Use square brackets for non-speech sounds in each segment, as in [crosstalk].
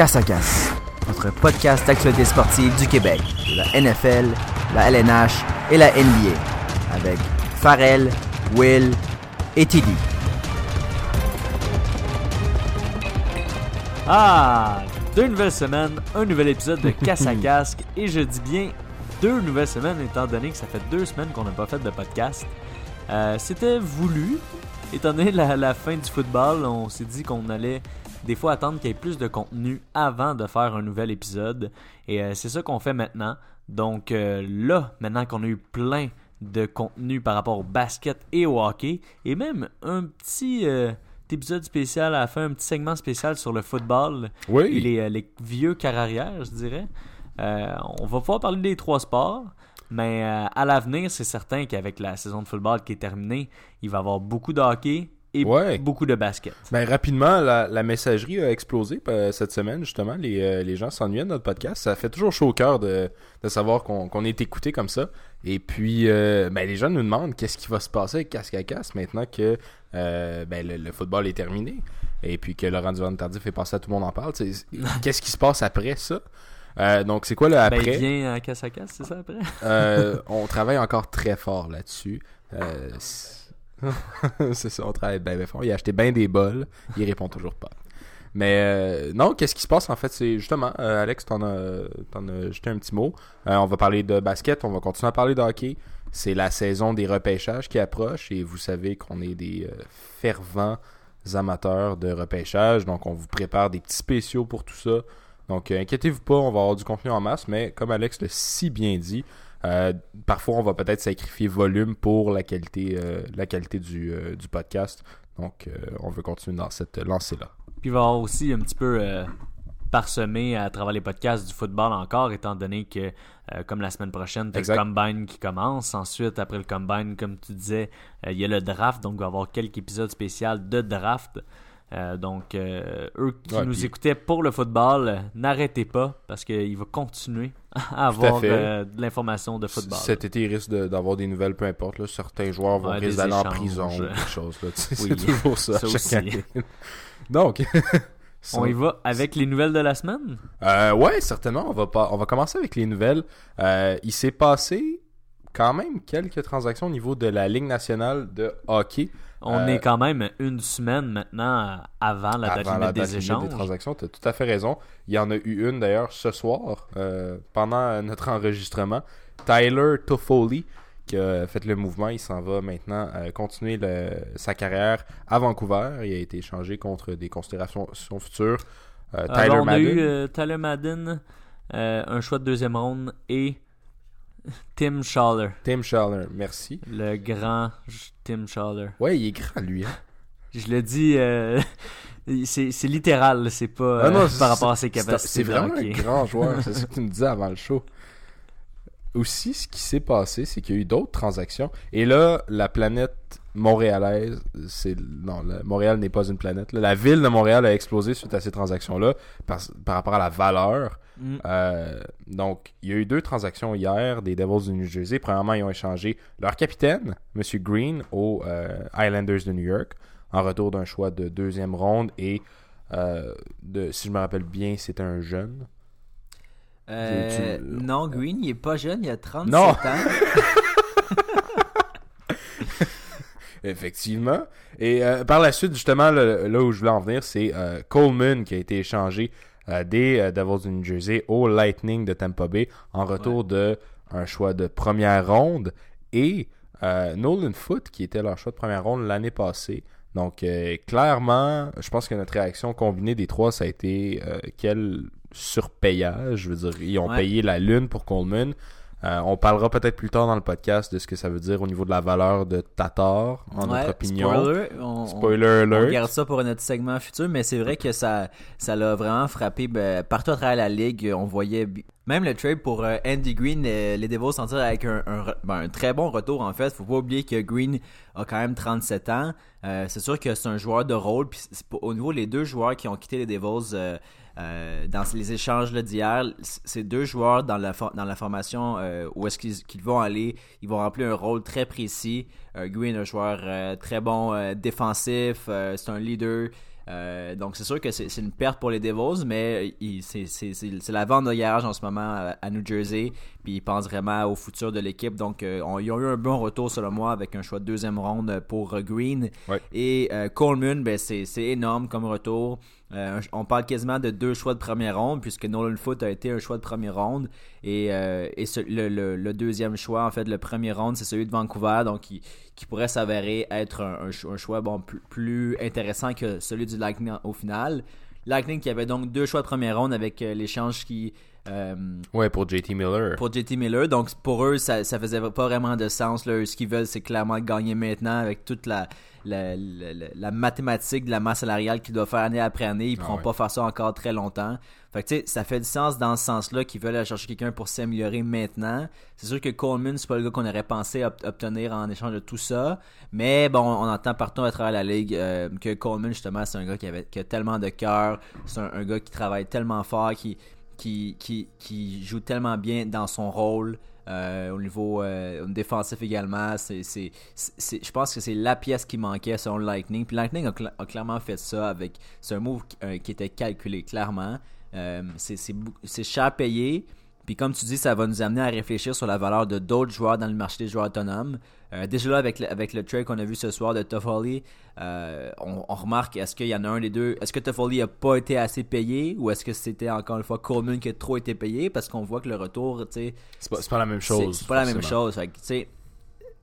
Casse à Casse, notre podcast d'actualité sportive du Québec, de la NFL, la LNH et la NBA, avec Farrell, Will et Tilly. Ah, deux nouvelles semaines, un nouvel épisode de Casse à [laughs] Casque, et je dis bien deux nouvelles semaines étant donné que ça fait deux semaines qu'on n'a pas fait de podcast. Euh, C'était voulu, étant donné la, la fin du football, on s'est dit qu'on allait des fois attendre qu'il y ait plus de contenu avant de faire un nouvel épisode, et euh, c'est ça qu'on fait maintenant. Donc euh, là, maintenant qu'on a eu plein de contenu par rapport au basket et au hockey, et même un petit euh, épisode spécial à la fin, un petit segment spécial sur le football Oui. et les, les vieux carrières, je dirais. On va pouvoir parler des trois sports, mais à l'avenir, c'est certain qu'avec la saison de football qui est terminée, il va y avoir beaucoup de hockey et Ouais. beaucoup de basket. Ben, rapidement, la, la messagerie a explosé euh, cette semaine, justement. Les, euh, les gens s'ennuyaient de notre podcast. Ça fait toujours chaud au cœur de, de savoir qu'on qu'on est écouté comme ça. Et puis, euh, ben, les gens nous demandent qu'est-ce qui va se passer avec Casque à Casse maintenant que ben, le, le football est terminé. Et puis que Laurent Duverne Tardif est passé à tout le monde en parle. [laughs] Qu'est-ce qui se passe après ça? Euh, donc, c'est quoi le Ben, après? il vient à casse à casse, c'est ça après? Euh, [laughs] on travaille encore très fort là-dessus. Euh, [laughs] c'est ça, on travaille bien, bien fort. Il a acheté bien des bols, il répond toujours pas. Mais euh, non, qu'est-ce qui se passe en fait? C'est justement, euh, Alex, t'en as, t'en as jeté un petit mot. Euh, on va parler de basket, on va continuer à parler de hockey. C'est la saison des repêchages qui approche et vous savez qu'on est des fervents amateurs de repêchage. Donc on vous prépare des petits spéciaux pour tout ça. Donc inquiétez-vous pas, on va avoir du contenu en masse, mais comme Alex l'a si bien dit, euh, parfois on va peut-être sacrifier volume pour la qualité, euh, la qualité du, euh, du podcast. Donc on veut continuer dans cette lancée-là. Puis il va y avoir aussi un petit peu parsemé à travers les podcasts du football encore, étant donné que, euh, comme la semaine prochaine, tu le combine qui commence. Ensuite, après le combine, comme tu disais, euh, il y a le draft, donc il va y avoir quelques épisodes spéciaux de draft. Euh, donc, euh, eux qui Ouais, nous puis- écoutaient pour le football, euh, n'arrêtez pas parce qu'il va continuer [laughs] à avoir de l'information de football. Cet été, il risque de- d'avoir des nouvelles, peu importe. là. Certains joueurs vont Ouais, risquer d'aller en prison ou quelque chose. là. [laughs] Tu sais, Oui, C'est toujours ça. ça aussi. [laughs] Donc, On y va avec les nouvelles de la semaine? Euh, ouais, certainement. On va pas, on va commencer avec les nouvelles. Il s'est passé quand même quelques transactions au niveau de la Ligue nationale de hockey. On Euh, est quand même une semaine maintenant avant la date Avant limite la des échanges. des transactions, tu as tout à fait raison. Il y en a eu une d'ailleurs ce soir, euh, pendant euh, notre enregistrement. Tyler Toffoli, qui a fait le mouvement, il s'en va maintenant euh, continuer le- sa carrière à Vancouver. Il a été échangé contre des considérations futures. Euh, Alors, Tyler on a eu euh, Tyler Madden, euh, un choix de deuxième ronde et [laughs] Tim Schaller, Tim Schaller, merci. le grand Tim Schaller. Ouais, il est grand lui. Hein? Je le dis, euh, [laughs] c'est littéral, c'est pas Ah euh, non, par c'est- rapport à ses capacités. C'est vraiment un grand joueur, c'est ce [laughs] que tu me disais avant le show. Aussi, ce qui s'est passé, c'est qu'il y a eu d'autres transactions. Et là, la planète montréalaise, c'est non, Montréal n'est pas une planète. là. La ville de Montréal a explosé suite à ces transactions-là par, par rapport à la valeur. Mm. Euh, donc, il y a eu deux transactions hier des Devils du New Jersey. Premièrement, ils ont échangé leur capitaine, M. Green, aux euh, Islanders de New York, en retour d'un choix de deuxième ronde et euh, de, si je me rappelle bien, c'est un jeune. Tu- tu- non, Green, il est pas jeune, il a 37 Non. ans. [laughs] Effectivement. Et euh, par la suite, justement, le- là où je voulais en venir, c'est euh, Coleman qui a été échangé euh, des Devils du New Jersey au Lightning de Tampa Bay en retour de un choix de première ronde et Nolan Foot qui était leur choix de première ronde l'année passée. Donc clairement, je pense que notre réaction combinée des trois, ça a été quel surpayage. Je veux dire, ils ont Ouais. payé la lune pour Coleman. Euh, on parlera peut-être plus tard dans le podcast de ce que ça veut dire au niveau de la valeur de Tatar, en Ouais, notre opinion. Spoiler, on, Spoiler on, on alert. garde ça pour notre segment futur, mais c'est vrai que ça ça l'a vraiment frappé ben, partout à travers la ligue. On voyait même le trade pour euh, Andy Green, euh, les Devils s'en tirent avec un, ben, un très bon retour en fait. Faut pas oublier que Green a quand même 37 ans. C'est sûr que c'est un joueur de rôle. Puis au niveau les deux joueurs qui ont quitté les Devils euh, dans les échanges d'hier, ces deux joueurs dans la, for- dans la formation euh, où est-ce qu'ils vont aller, ils vont remplir un rôle très précis. Euh, Green, un joueur très bon défensif, c'est un leader. Donc c'est sûr que c'est une perte pour les Devils, mais c'est- la vente de garage en ce moment à, à New Jersey, puis ils pensent vraiment au futur de l'équipe. Donc on- ils ont eu un bon retour selon moi avec un choix de deuxième ronde pour Green. Ouais. Et Coleman, ben, c'est énorme comme retour. Euh, on parle quasiment de deux choix de première ronde, puisque Nolan Foot a été un choix de première ronde. Et, euh, le, deuxième choix, en fait, le premier round, c'est celui de Vancouver, donc qui, pourrait s'avérer être un choix bon, plus, plus intéressant que celui du Lightning au final. Lightning qui avait donc deux choix de première ronde avec euh, l'échange qui. Euh, Ouais, pour JT Miller. pour JT Miller. Donc pour eux, ça, ça faisait pas vraiment de sens. Là. Ce qu'ils veulent, c'est clairement gagner maintenant avec toute la, la, la, la- mathématique de la masse salariale qu'ils doivent faire année après année. Ils ne Ah pourront ouais. pas faire ça encore très longtemps. Fait que ça fait du sens dans ce sens-là qu'ils veulent aller chercher quelqu'un pour s'améliorer maintenant. C'est sûr que Coleman, c'est pas le gars qu'on aurait pensé ob- obtenir en échange de tout ça. Mais bon, on entend partout à travers la ligue euh, que Coleman, justement, c'est un gars qui, avait, qui a tellement de cœur. C'est un, un gars qui travaille tellement fort, qui, qui, qui, qui joue tellement bien dans son rôle. euh, au niveau euh, défensif également, je pense que c'est la pièce qui manquait selon Lightning. Puis Lightning a, cla- a clairement fait ça avec. C'est un move qui, euh, qui était calculé, clairement. Euh, c'est cher payé. Puis comme tu dis, ça va nous amener à réfléchir sur la valeur de d'autres joueurs dans le marché des joueurs autonomes. Euh, déjà là, avec le, avec le trade qu'on a vu ce soir de Toffoli, euh, on, on remarque, est-ce qu'il y en a un des deux, est-ce que Toffoli a pas été assez payé ou est-ce que c'était encore une fois Coleman qui a trop été payé? Parce qu'on voit que le retour, tu sais, C'est pas, pas la même chose. c'est pas la même chose. Fait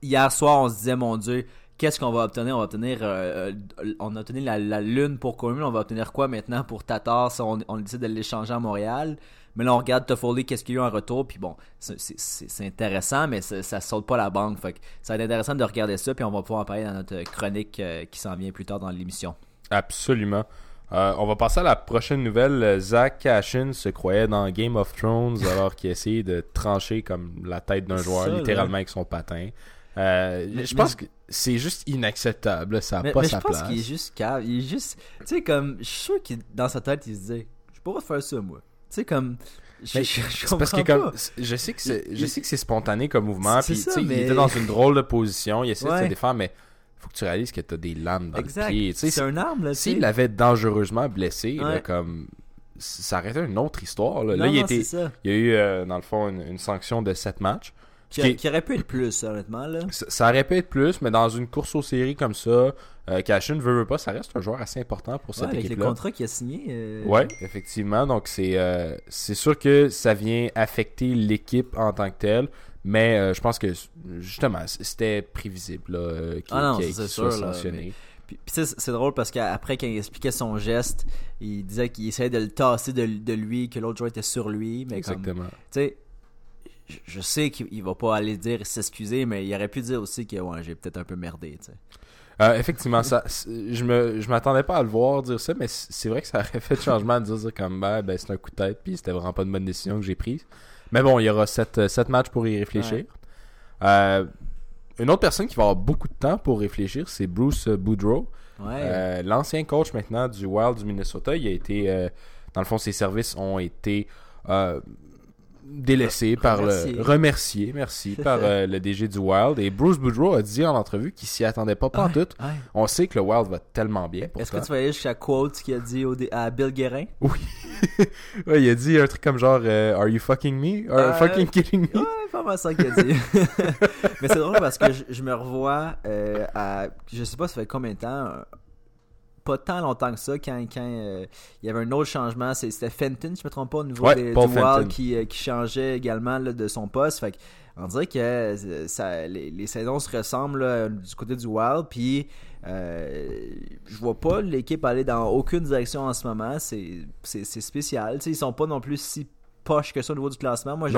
hier soir, on se disait, mon Dieu, qu'est-ce qu'on va obtenir? On va obtenir, euh, euh, on a obtenu la, la lune pour Coleman, on va obtenir quoi maintenant pour Tatar si on, on décide de l'échanger à Montréal? Mais là, on regarde Toffoli, qu'est-ce qu'il y a eu en retour, puis bon, c'est- intéressant, mais ça, saute pas la banque. Fait que ça va être intéressant de regarder ça, puis on va pouvoir en parler dans notre chronique euh, qui s'en vient plus tard dans l'émission. Absolument. Euh, on va passer à la prochaine nouvelle. Zach Cashin se croyait dans Game of Thrones [laughs] alors qu'il essayait de trancher comme la tête d'un joueur, Ça, là. littéralement avec son patin. Euh, Mais- je mais- pense que c'est juste inacceptable. Ça n'a pas mais sa je pense place. qu'il est juste cave. Il est juste. Tu sais, comme. Je suis sûr qu'il, dans sa tête, il se disait Je pourrais faire ça, moi. Tu sais, comme. Je, je, je parce que comprends comme pas. je sais que c'est je sais que c'est spontané comme mouvement puis ça, tu sais, mais- il était dans une drôle de position, il essayait de se Ouais. défendre mais faut que tu réalises que tu as des lames dans Exact. le pied, C'est un arme, là. s'il l'avait dangereusement blessé là, Ouais. comme ça aurait été une autre histoire là, Non, Là, il non, était c'est ça. il y a eu euh, dans le fond une, une sanction de 7 matchs. Qui, qui aurait pu être plus, honnêtement, là. Ça, ça aurait pu être plus, mais dans une course aux séries comme ça, euh, Cashin veut, veut pas, ça reste un joueur assez important pour Ouais, cette avec le équipe-là. contrat qu'il a signé. euh, Ouais, effectivement. Donc c'est euh, c'est sûr que ça vient affecter l'équipe en tant que telle, mais euh, je pense que justement c'était prévisible qu'il Ah sûr, soit là, sanctionné. Puis, puis c'est drôle parce qu'après, quand il expliquait son geste, il disait qu'il essayait de le tasser de, de lui, que l'autre joueur était sur lui. Mais comme, tu Exactement. sais, je, je sais qu'il il va pas aller dire s'excuser, mais il aurait pu dire aussi que ouais, j'ai peut-être un peu merdé. Euh, effectivement, ça, je me je m'attendais pas à le voir dire ça, mais c'est vrai que ça aurait fait de changement de dire, comme ben, ben, c'est un coup de tête, puis c'était vraiment pas une bonne décision que j'ai prise. Mais bon, il y aura sept, euh, sept matchs pour y réfléchir. Euh, une autre personne qui va avoir beaucoup de temps pour réfléchir, c'est Bruce Boudreau. Ouais. Euh, L'ancien coach maintenant du Wild du Minnesota, il a été, euh, dans le fond, ses services ont été délaissés par Remerciés. le remerciés, merci, par euh, le DG du Wild. Et Bruce Boudreau a dit en entrevue qu'il s'y attendait pas Ouais, tout. ouais. On sait que le Wild va tellement bien. Est-ce que tu vas aller jusqu'à quote qu'il a dit au à Bill Guérin? [laughs] Ouais, il a dit un truc comme genre euh, Are you fucking me? Are Euh, fucking kidding me? Ouais, pas mal ça qu'il a dit. [laughs] Mais c'est drôle parce que je, je me revois à. Je sais pas, ça fait combien de temps. Pas tant longtemps que ça, quand, quand euh, il y avait un autre changement. C'était Fenton, si je me trompe pas, au niveau Ouais, des- du Wild qui, euh, qui changeait également là, de son poste. Fait que, on dirait que euh, ça, les, les saisons se ressemblent là, du côté du Wild. Puis euh, je vois pas l'équipe aller dans aucune direction en ce moment. C'est spécial. Tu sais, ils sont pas non plus si poches que ça au niveau du classement. Moi,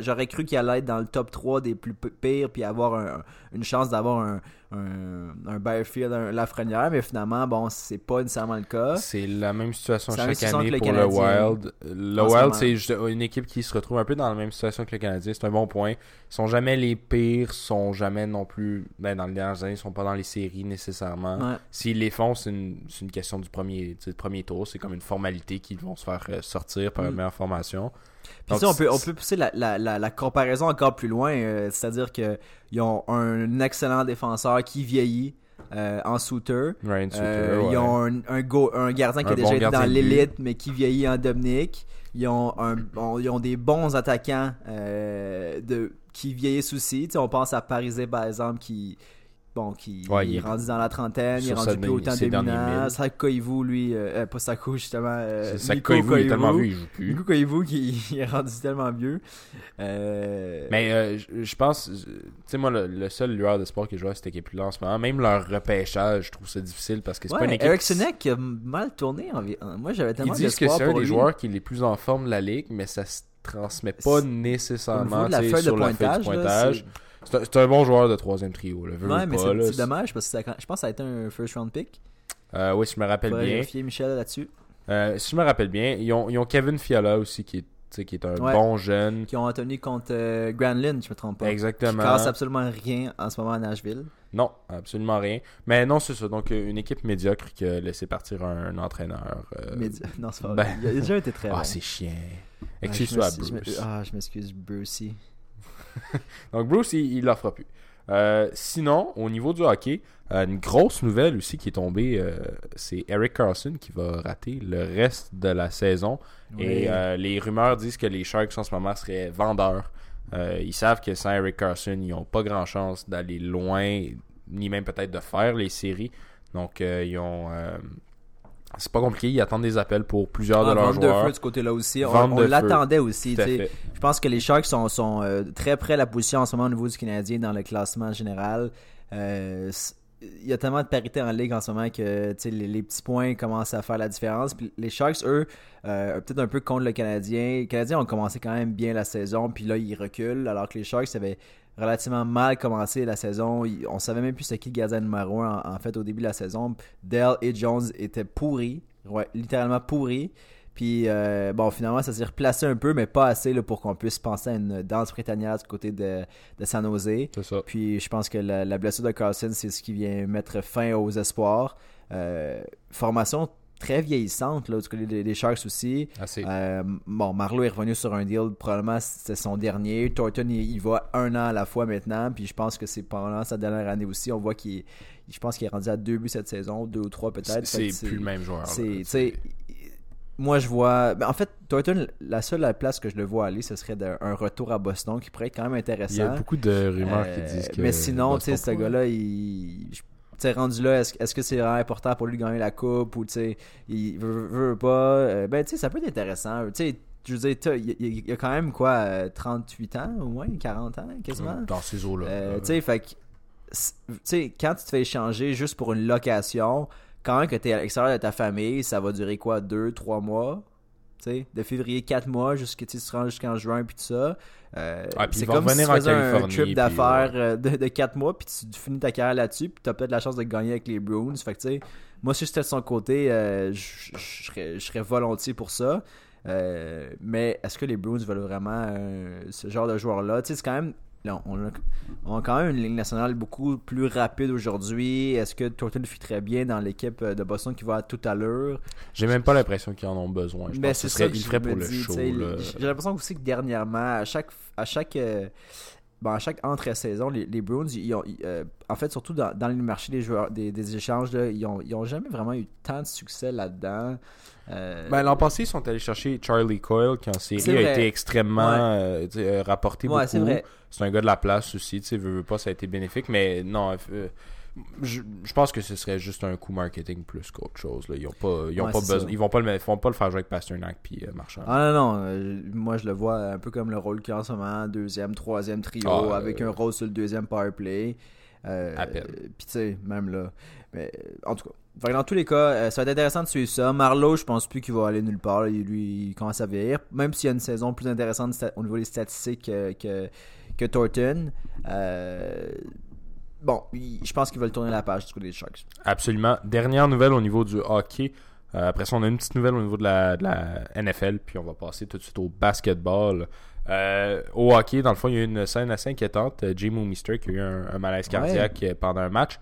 j'aurais- cru qu'il allait être dans le top 3 des plus pires puis avoir un- une chance d'avoir un, un, un un Lafrenière. Mais finalement, bon, c'est pas nécessairement le cas. C'est la même situation la chaque situation année pour le. Wild. Le Wild, c'est une équipe qui se retrouve un peu dans la même situation que le Canadien. C'est un bon point. Ils sont jamais les pires, sont jamais non plus. Ben, dans les dernières années, ils sont pas dans les séries nécessairement. Ouais. S'ils les font, c'est une, question du premier, du premier tour. C'est comme une formalité qu'ils vont se faire euh, sortir par Mm. une meilleure formation. Puis on peut, on c'est- peut pousser la, la, la, la comparaison encore plus loin, euh, c'est-à-dire que ils ont un excellent défenseur qui vieillit. euh, en. Ryan Suter, Euh, ouais. Ils ont un, un, go- un gardien qui Un a déjà bon été dans l'élite, mais qui vieillit en Dominique. Ils ont, un, bon, ils ont des bons attaquants de, qui vieillissent aussi. Tu sais, on pense à Parisé, par exemple, qui, bon, qui Ouais, il est rendu dans la trentaine, il est sur rendu plus autant dominant. milles. Sako Ivu, lui, euh, euh, pas Sako, justement. Euh, que il est tellement vieux, il joue plus. Nico Koivu qui [laughs] il est rendu tellement vieux. Euh, Mais euh, je- pense, tu sais, moi, le, le seul lueur de sport que je vois à cette équipe-là en ce moment, même leur repêchage, je trouve ça difficile parce que c'est ouais, pas une équipe. Eric qui- Sinek a mal tourné. en Moi, j'avais Ils tellement disent que d'espoir c'est un des lui. joueurs qui est les plus en forme de la ligue, mais ça se transmet pas Au nécessairement niveau de la feuille de sur la feuille pointage, là, pointage. C'est- un, bon joueur de troisième trio. Là, veux, Ouais, mais c'est dommage parce que ça- je pense que ça a été un first round pick. Euh, oui, si je me rappelle bien. vérifier Michel là-dessus. Euh, si je me rappelle bien, ils ont, ils ont Kevin Fiala aussi qui est, qui est un Ouais. bon jeune. Qui ont Anthony contre euh, Grand Lynn, je me trompe pas. Qui Exactement. casse absolument rien en ce moment à Nashville. Non, absolument rien. Mais non, c'est ça. Donc, une équipe médiocre qui a laissé partir un, un entraîneur. euh, Mais [laughs] non, c'est pas ben-. Il a déjà été [laughs] très Ah, bon. c'est chiant. Ah, Excuse-toi à je m'excuse- je Bruce. Ah, je m'excuse, Brucey. [laughs] Donc Bruce, il, l'en fera plus. Euh, sinon, au niveau du hockey, euh, une grosse nouvelle aussi qui est tombée, euh, c'est Eric Carlson qui va rater le reste de la saison. Et euh, les rumeurs disent que les Sharks en ce moment seraient vendeurs. Ils savent que sans Eric Carlson, ils n'ont pas grand chance d'aller loin, ni même peut-être de faire les séries. Donc ils ont... c'est pas compliqué, ils attendent des appels pour plusieurs de Ah, leurs vente de joueurs. feu de ce côté-là aussi. On, Vente l'attendait aussi. Je pense que les Sharks sont, sont euh, très près de la position en ce moment au niveau du Canadien dans le classement général. Euh, il y a tellement de parité en ligue en ce moment que les, les petits points commencent à faire la différence. Puis les Sharks, eux, euh, peut-être un peu contre le Canadien. Les Canadiens ont commencé quand même bien la saison, puis là, ils reculent, alors que les Sharks avaient relativement mal commencé la saison. On savait même plus c'est qui le gardien numéro 1 en, en fait au début de la saison. Dell et Jones étaient pourris, ouais, littéralement pourris. Puis euh, bon, finalement, ça s'est replacé un peu, mais pas assez là, pour qu'on puisse penser à une danse britannique du côté de, de San Jose. C'est ça. Puis je pense que la, la blessure de Carlson, c'est ce qui vient mettre fin aux espoirs. Euh, formation très vieillissante là, du côté des, des Sharks aussi. Assez. Euh, bon, Marlowe est revenu sur un deal, probablement c'était son dernier. Thornton, il, il va un an à la fois maintenant, puis je pense que c'est pendant sa dernière année aussi. On voit qu'il je pense qu'il est rendu à deux buts cette saison, deux ou trois peut-être. C'est c'est plus le même joueur. c'est, moi je vois. ben, en fait, Thornton, la seule place que je le vois aller, ce serait un retour à Boston qui pourrait être quand même intéressant. Il y a beaucoup de rumeurs Euh, qui disent que. Mais sinon, tu sais, ce gars-là, il. Sais, rendu là, est-ce est-ce que c'est vraiment important pour lui de gagner la coupe ou tu sais, il veut, veut- pas. euh, ben, tu sais, ça peut être intéressant. Tu sais, je veux dire, il y, a- il y a quand même quoi, euh, 38 ans au moins, 40 ans quasiment? Dans ces eaux-là. Euh, Euh, tu sais, fait que, c- tu sais, quand tu te fais échanger juste pour une location, quand même que tu es à l'extérieur de ta famille, ça va durer quoi, 2, 3 mois? Tu sais, de février, 4 mois, jusqu'à tu te rends jusqu'en juin, puis tout ça. Euh, Ah, c'est comme si tu faisais un trip d'affaires euh, de, de 4 mois, puis tu finis ta carrière là-dessus, puis tu as peut-être la chance de gagner avec les Bruins. Fait que, tu sais, moi, si j'étais de son côté, euh, je serais, volontiers pour ça. Euh, mais est-ce que les Bruins veulent vraiment ce genre de joueur-là? Tu sais, c'est quand même. Là, on, a, on a quand même une ligne nationale beaucoup plus rapide aujourd'hui. Est-ce que Thornton fit très bien dans l'équipe euh, de Boston qui va à toute allure? J'ai même pas l'impression qu'ils en ont besoin. Je Mais pense que c'est ce serait, ça que il je ferait me pour le show. J'ai l'impression aussi que dernièrement, à chaque, à chaque, euh, bon, à chaque entre-saison, les, les Bruins, ils ont, ils, euh, en fait, surtout dans, dans le marché des joueurs, des, des échanges, là, ils, ont, ils ont jamais vraiment eu tant de succès là-dedans. Euh, Ben, l'an passé, ils sont allés chercher Charlie Coyle, qui en série a été extrêmement Ouais. euh, rapporté ouais, beaucoup. C'est un gars de la place aussi, tu sais, pas, ça a été bénéfique, mais non, je, je pense que ce serait juste un coup marketing plus qu'autre chose. Là. Ils ont pas, ils ont Ouais, pas besoin, ils vont pas le, mettre- ils vont pas le faire jouer avec Pasternak puis euh, Marchand. Ah non, non, euh, moi je le vois un peu comme le rôle qu'il a en ce moment, deuxième, troisième trio, Ah, avec euh, un rôle sur le deuxième power play. Puis tu sais, même là. Mais en tout cas, dans tous les cas, ça va être intéressant de suivre ça. Marlowe, je pense plus qu'il va aller nulle part. là. Il, lui, il commence à vieillir. Même s'il y a une saison plus intéressante au niveau des statistiques que, que Thornton. Bon, je pense qu'ils veulent tourner la page du côté des Sharks. Absolument. Dernière nouvelle au niveau du hockey. Euh, après ça, on a une petite nouvelle au niveau de la, de la NFL, puis on va passer tout de suite au basketball. Euh, au hockey, dans le fond, il y a eu une scène assez inquiétante. Euh, Jay Mister qui a eu un, un malaise cardiaque pendant un match.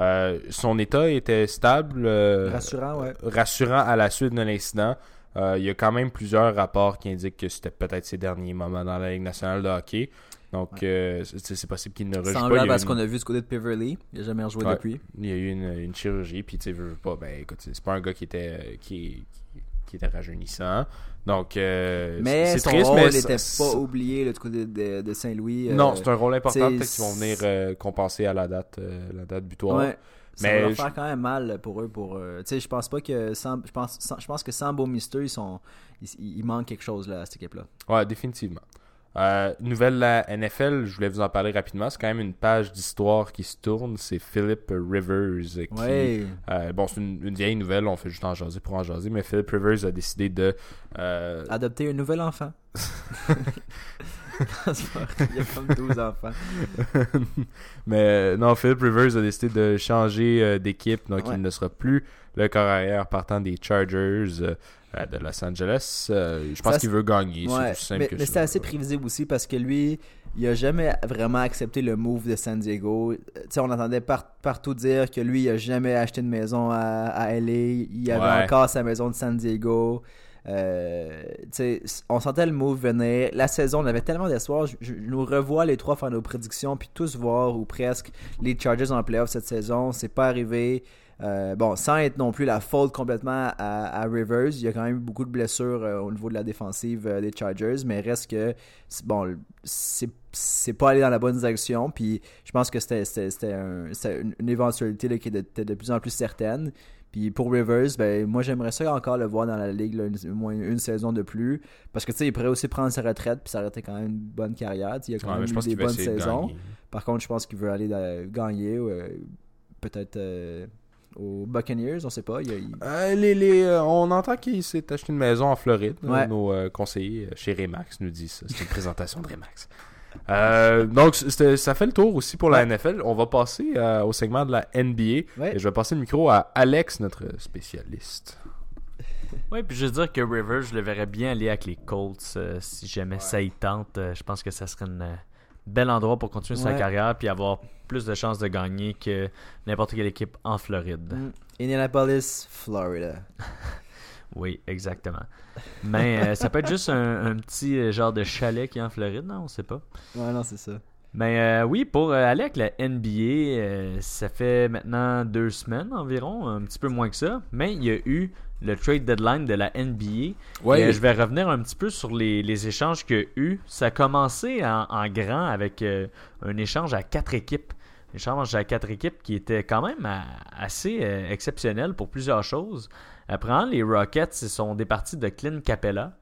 Euh, son état était stable. Rassurant, ouais. rassurant à la suite de l'incident. Il y a quand même plusieurs rapports qui indiquent que c'était peut-être ses derniers moments dans la Ligue nationale de hockey. Donc, euh, c'est possible qu'il ne rejoue pas. A à ce une- qu'on a vu du côté de Peverly. Il n'a jamais rejoué Ouais. depuis. Il y a eu une, une chirurgie, puis tu sais, veux, pas, ben écoute, c'est pas un gars qui était, euh, qui, était rajeunissant. Donc, euh, Mais c'est triste, rôle mais n'était pas oublié là, du côté de, de Saint-Louis. euh, Non, c'est un rôle important, peut-être qu'ils vont venir euh, compenser à la date, euh, la date butoir. Ouais. Ça Mais va leur je- faire quand même mal pour eux. Pour, euh, tu sais, je pense pas que sans, je pense, sans- je pense que sans Beau Mister, ils sont, ils, il manque quelque chose là à cette équipe-là. Ouais, définitivement. Euh, nouvelle la NFL, je voulais vous en parler rapidement. C'est quand même une page d'histoire qui se tourne. C'est Philip Rivers qui. Ouais. euh, bon, c'est une, une vieille nouvelle, on fait juste en jaser pour en jaser, mais Philip Rivers a décidé de. euh, Adopter un nouvel enfant. [laughs] Il y a comme 12 enfants. mais non, Philip Rivers a décidé de changer d'équipe, donc Ouais. il ne sera plus le corps arrière partant des Chargers euh, de Los Angeles. Euh, je pense qu'il veut gagner, c'est Ouais, simple mais, que mais c'est assez prévisible aussi parce que lui, il a jamais vraiment accepté le move de San Diego. Euh, on entendait par- partout dire que lui, il a jamais acheté de maison à, à LA. Il avait Ouais. encore sa maison de San Diego. Euh, on sentait le move venir. La saison, on avait tellement d'espoir. Je, je nous revois les trois faire nos prédictions, puis tous voir ou presque les Chargers en playoff cette saison. C'est pas arrivé. Euh, bon, sans être non plus la faute complètement à, à Rivers, il y a quand même eu beaucoup de blessures euh, au niveau de la défensive euh, des Chargers, mais reste que bon, c'est pas allé dans la bonne direction. Puis je pense que c'était c'était- c'était un- c'était une, une éventualité là, qui était de plus en plus certaine. Puis pour Rivers, ben moi j'aimerais ça encore le voir dans la ligue là, une- au moins une saison de plus, parce que tu sais il pourrait aussi prendre sa retraite puis s'arrêter quand même une bonne carrière. Il y a quand Ouais, même eu des bonnes de saisons. Par contre, je pense qu'il veut aller gagner, peut-être aux Buccaneers, on sait pas. Il, il- Euh, les, les, euh, on entend qu'il s'est acheté une maison en Floride. Ouais. Nos euh, conseillers euh, chez Remax nous disent ça. C'est une présentation de Remax. Euh, donc, ça fait le tour aussi pour la Ouais. NFL. On va passer euh, au segment de la NBA. Ouais. Et je vais passer le micro à Alex, notre spécialiste. Oui, puis je veux dire que Rivers, je le verrais bien aller avec les Colts euh, si jamais ça y tente. Euh, je pense que ça serait un euh, bel endroit pour continuer sa carrière puis avoir plus de chances de gagner que n'importe quelle équipe en Floride. Mm. Indianapolis, Florida. [laughs] Oui, exactement. Mais euh, ça peut être juste un, un petit euh, genre de chalet qui est en Floride, non? On sait pas. Ouais, non, c'est ça. Mais euh, oui, pour aller avec la NBA, ça fait maintenant deux semaines environ, un petit peu moins que ça. Mais il y a eu le trade deadline de la NBA. Ouais. Et, euh, je vais revenir un petit peu sur les, les échanges qu'il y a eu. Ça a commencé en, en grand avec euh, un échange à quatre équipes. Un échange à quatre équipes qui était quand même euh, assez euh, exceptionnel pour plusieurs choses. Après, les Rockets se sont départis de Clint Capella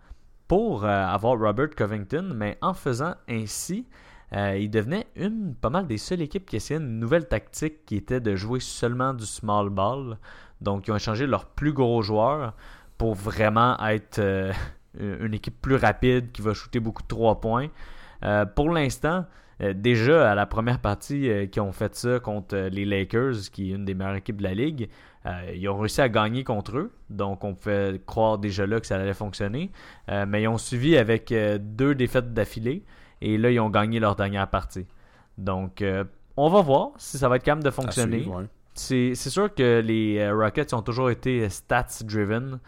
pour euh, avoir Robert Covington, mais en faisant ainsi, euh, ils devenaient une pas mal des seules équipes qui essayaient une nouvelle tactique qui était de jouer seulement du small ball. Donc, ils ont échangé leurs plus gros joueurs pour vraiment être euh, [laughs] une équipe plus rapide qui va shooter beaucoup de trois points. Euh, pour l'instant, euh, déjà à la première partie qui ont fait ça contre les Lakers, qui est une des meilleures équipes de la ligue, ils ont réussi à gagner contre eux. Donc on pouvait croire déjà là que ça allait fonctionner. Mais ils ont suivi avec deux défaites d'affilée. Et là, ils ont gagné leur dernière partie. Donc on va voir si ça va être capable de fonctionner. suivre, ouais. C'est c'est sûr que les euh, Rockets ont toujours été stats driven.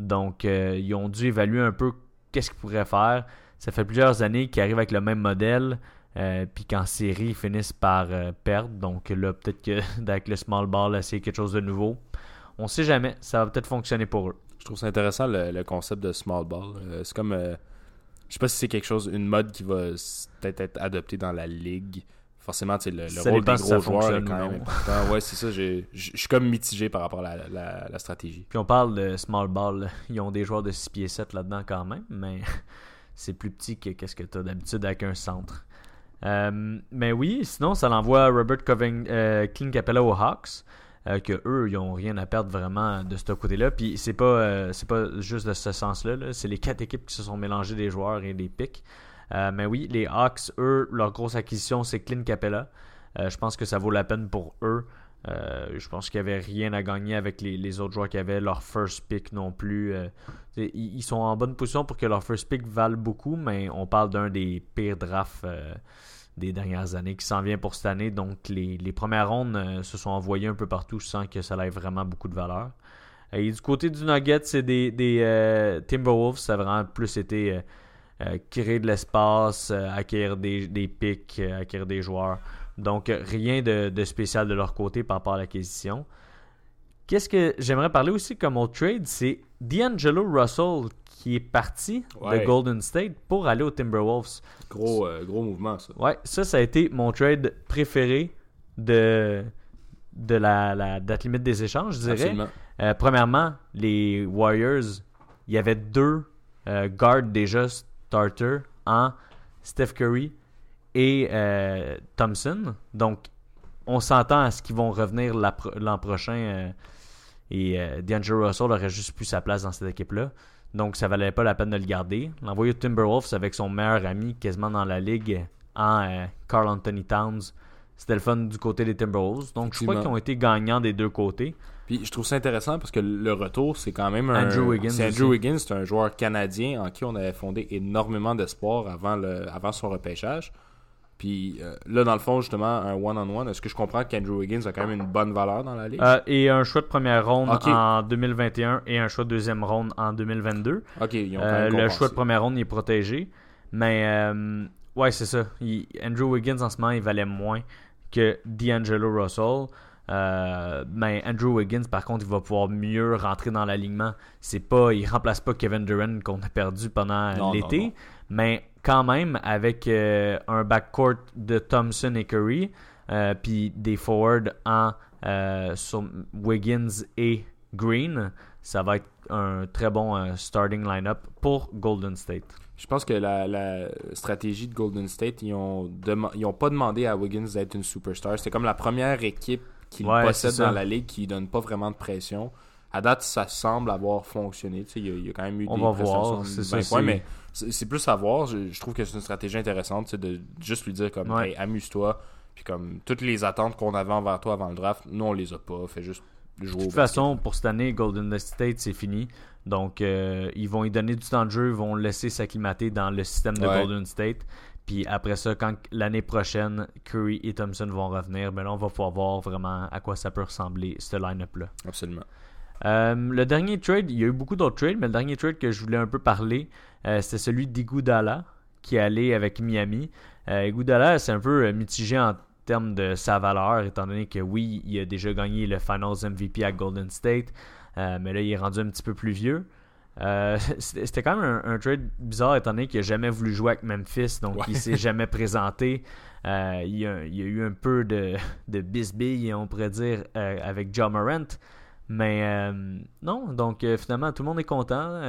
Donc, euh, ils ont dû évaluer un peu qu'est-ce qu'ils pourraient faire. Ça fait plusieurs années qu'ils arrivent avec le même modèle. euh, puis qu'en série, ils finissent par euh, perdre. Donc là, peut-être que [laughs] avec le small ball, essayer quelque chose de nouveau. On sait jamais. Ça va peut-être fonctionner pour eux. Je trouve ça intéressant le, concept de small ball. Euh, c'est comme. euh, je sais pas si c'est quelque chose, une mode qui va peut-être être adoptée dans la ligue. Forcément, tu sais, le, le Ça rôle des gros joueurs est quand même important. Ouais, c'est ça. Je suis comme mitigé par rapport à la, la- la stratégie. Puis on parle de small ball. Ils ont des joueurs de 6 pieds 7 là-dedans quand même. Mais [laughs] c'est plus petit que qu'est-ce que tu as d'habitude avec un centre. Euh, mais oui, sinon, ça l'envoie Robert Coving, euh, Capella aux Hawks. euh, que eux, ils ont rien à perdre vraiment de ce côté-là. Puis c'est pas, euh, c'est pas juste de ce sens-là. là. C'est les quatre équipes qui se sont mélangées des joueurs et des pics. Euh, mais oui, les Hawks, eux, leur grosse acquisition, c'est Clint Capella. Euh, je pense que ça vaut la peine pour eux. Euh, je pense qu'il n'y avait rien à gagner avec les, autres joueurs qui avaient leur first pick non plus. Ils, sont en bonne position pour que leur first pick valent beaucoup, mais on parle d'un des pires drafts des dernières années qui s'en vient pour cette année. Donc les, premières rondes se sont envoyées un peu partout sans que ça ait vraiment beaucoup de valeur. Et du côté du Nugget, c'est des, Timberwolves, ça a vraiment plus été créer de l'espace, euh, acquérir des, des pics, euh, acquérir des joueurs. Donc, euh, rien de, de spécial de leur côté par rapport à l'acquisition. Qu'est-ce que j'aimerais parler aussi comme autre trade, c'est D'Angelo Russell qui est parti Ouais. de Golden State pour aller aux Timberwolves. Gros, euh, gros mouvement, ça. Ouais, ça, ça a été mon trade préféré de, de la, la date limite des échanges, je dirais. Euh, premièrement, les Warriors, il y avait deux euh, guards déjà starter en Steph Curry et euh, Thompson. Donc, on s'entend à ce qu'ils vont revenir l'an prochain. euh, et euh, D'Angelo Russell aurait juste plus sa place dans cette équipe-là. Donc, ça valait pas la peine de le garder. L'envoyer Timberwolves avec son meilleur ami quasiment dans la ligue en euh, Carl Anthony Towns. C'était le fun du côté des Timberwolves. Donc, je crois qu'ils ont été gagnants des deux côtés. Puis je trouve ça intéressant parce que le retour, c'est quand même un. Andrew Wiggins C'est Andrew. Wiggins, c'est un joueur canadien en qui on avait fondé énormément d'espoir avant, le, avant son repêchage. Puis euh, là, dans le fond, justement, un one-on-one, est-ce que je comprends qu'Andrew Wiggins a quand même une bonne valeur dans la ligue? Euh, et un choix de première ronde en 2021 et un choix de deuxième ronde en 2022. Ok, ils ont quand Euh, même le choix de première ronde il est protégé. Mais ouais, c'est ça. Il- Andrew Wiggins en ce moment, il valait moins que D'Angelo Russell. Euh, mais Andrew Wiggins, par contre, il va pouvoir mieux rentrer dans l'alignement. C'est pas, il remplace pas Kevin Durant qu'on a perdu pendant l'été, mais quand même avec euh, un backcourt de Thompson et Curry, euh, puis des forwards en sur Wiggins et Green, ça va être un très bon starting line-up pour Golden State. Je pense que la, la stratégie de Golden State, ils ont, ils ont pas demandé à Wiggins d'être une superstar. C'était comme la première équipe qui Ouais, possède dans la ligue qui donne pas vraiment de pression. À date, ça semble avoir fonctionné. Tu sais, il, y a, il y a quand même eu On des va voir, c'est 20 ça, points, mais c'est plus à voir. Je, je trouve que c'est une stratégie intéressante tu sais, de juste lui dire comme Ouais. Hey, amuse-toi. Puis comme toutes les attentes qu'on avait envers toi avant le draft, nous on les a pas. Fait juste jouer De toute façon, pour cette année, Golden State, c'est fini. Donc, euh, ils vont y donner du temps de jeu, ils vont le laisser s'acclimater dans le système de Ouais. Golden State. Puis après ça, quand l'année prochaine, Curry et Thompson vont revenir, ben là, on va pouvoir voir vraiment à quoi ça peut ressembler, ce line-up-là. Absolument. Euh, le dernier trade, il y a eu beaucoup d'autres trades, mais le dernier trade que je voulais un peu parler, euh, c'était celui d'Iguodala qui est allé avec Miami. Euh, Iguodala, c'est un peu euh, mitigé en termes de sa valeur, étant donné que oui, il a déjà gagné le Finals MVP à Golden State, euh, mais là, il est rendu un petit peu plus vieux. Euh, [laughs] c'était quand même un, un trade bizarre étant donné qu'il n'a jamais voulu jouer avec Memphis, donc Ouais. il s'est [laughs] jamais présenté. Euh, il, y a, eu un peu de, de bisbille, on pourrait dire, euh, avec John Morant. Mais non, donc finalement tout le monde est content.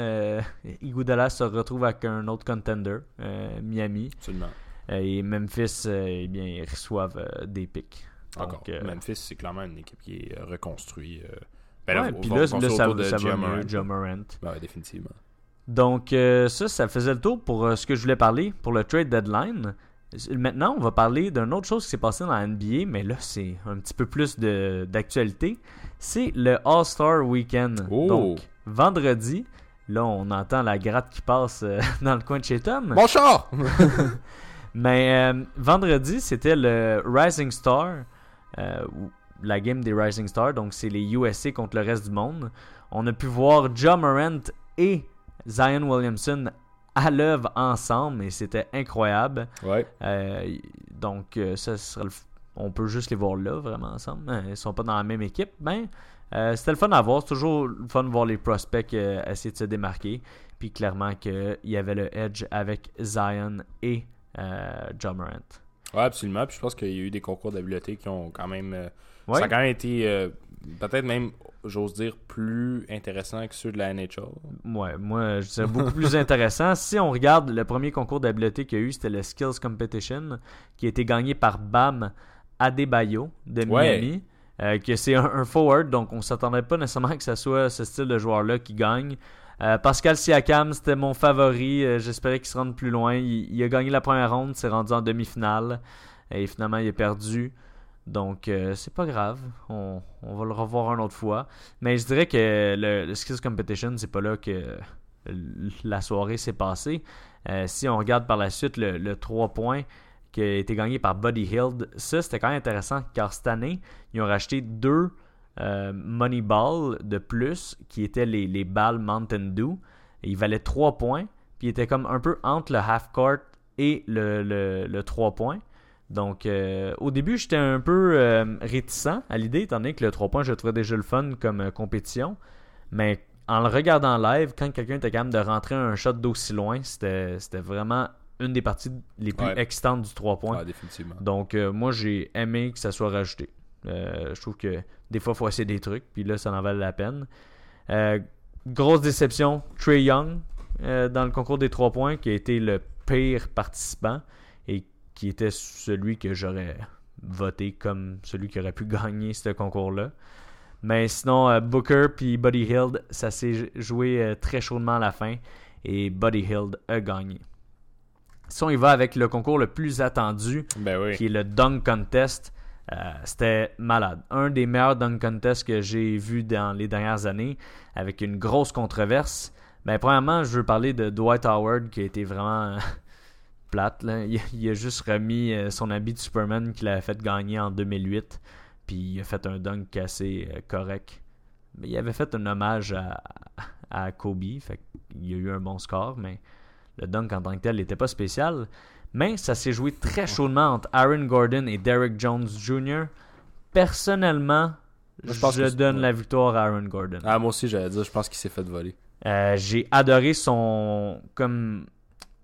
Iguodala se retrouve avec un autre contender, Miami. Absolument. Et Memphis, eh bien, ils reçoivent des pics. Encore. Memphis, c'est clairement une équipe qui est reconstruite. Ben ouais, puis là, ça, de ça va mieux. Ja Morant. Ben ouais, définitivement. Donc euh, ça, ça faisait le tour pour euh, ce que je voulais parler pour le trade deadline. Maintenant, on va parler d'une autre chose qui s'est passée dans la NBA, mais là, c'est un petit peu plus de- d'actualité. C'est le All-Star Weekend. Oh! Donc, vendredi, là, on entend la gratte qui passe euh, [laughs] dans le coin de chez Tom. Mon char! [laughs] Mais euh, vendredi, c'était le Rising Star, euh, la game des Rising Stars, donc c'est les USA contre le reste du monde. On a pu voir John Morant et Zion Williamson à l'œuvre ensemble et c'était incroyable. ouais. Euh, donc euh, ça serait le f- on peut juste les voir là vraiment ensemble. Euh, Ils sont pas dans la même équipe, ben euh, c'était le fun à voir. C'est toujours le fun de voir les prospects euh, essayer de se démarquer. Puis clairement qu'il y avait le edge avec Zion et euh, John Morant. Ouais, absolument. Puis je pense qu'il y a eu des concours d'habileté qui ont quand même. Ouais. Ça a quand même été, euh, peut-être même, j'ose dire, plus intéressant que ceux de la NHL. Ouais, moi, je dirais [laughs] beaucoup plus intéressant. Si on regarde le premier concours d'habileté qu'il y a eu, c'était le Skills Competition, qui a été gagné par Bam Adebayo de Ouais. Miami. euh, que c'est un, un forward, donc on s'attendait pas nécessairement que ce soit ce style de joueur-là qui gagne. Euh, Pascal Siakam, c'était mon favori. Euh, J'espérais qu'il se rende plus loin. Il, il a gagné la première ronde, s'est rendu en demi-finale. Et finalement, il a perdu. Donc, euh, c'est pas grave. On, va le revoir une autre fois. Mais je dirais que le, Skills Competition, c'est pas là que la soirée s'est passée. Euh, si on regarde par la suite le, le 3 points qui a été gagné par Buddy Hield, ça c'était quand même intéressant car cette année, ils ont racheté deux euh, Moneyball de plus qui étaient les, les balles Mountain Dew. Ils valaient 3 points. Puis il était comme un peu entre le half-court et le, le, le 3 points. Donc, euh, au début, j'étais un peu euh, réticent à l'idée, étant donné que le 3 points, je trouvais déjà le fun comme euh, compétition. Mais en le regardant live, quand quelqu'un était capable de rentrer un shot d'aussi loin, c'était vraiment une des parties les plus Ouais. excitantes du 3 points. Ouais, définitivement. Donc, moi, j'ai aimé que ça soit rajouté. Je trouve que des fois, il faut essayer des trucs, puis là, ça en valait la peine. Grosse déception, Trey Young dans le concours des 3 points, qui a été le pire participant qui était celui que j'aurais voté comme celui qui aurait pu [laughs] gagner ce concours-là. Mais sinon, euh, Booker puis Buddy Hield, ça s'est joué euh, très chaudement à la fin et Buddy Hield a gagné. Si on y va avec le concours le plus attendu, Ben oui. qui est le Dunk Contest. Euh, C'était malade. Un des meilleurs Dunk Contests que j'ai vu dans les dernières années, avec une grosse controverse. Ben, premièrement, je veux parler de Dwight Howard, qui a été vraiment [laughs] plate. là. Il, il a juste remis euh, son habit de Superman qu'il avait fait gagner en 2008, puis il a fait un dunk assez euh, correct. Mais il avait fait un hommage à, à Kobe, fait qu'il a eu un bon score, mais le dunk en tant que tel n'était pas spécial. Mais ça s'est joué très chaudement entre Aaron Gordon et Derek Jones Jr. Personnellement, je, pense donne la victoire à Aaron Gordon. Ah, moi aussi, j'allais dire, je pense qu'il s'est fait voler. Euh, J'ai adoré son. Comme.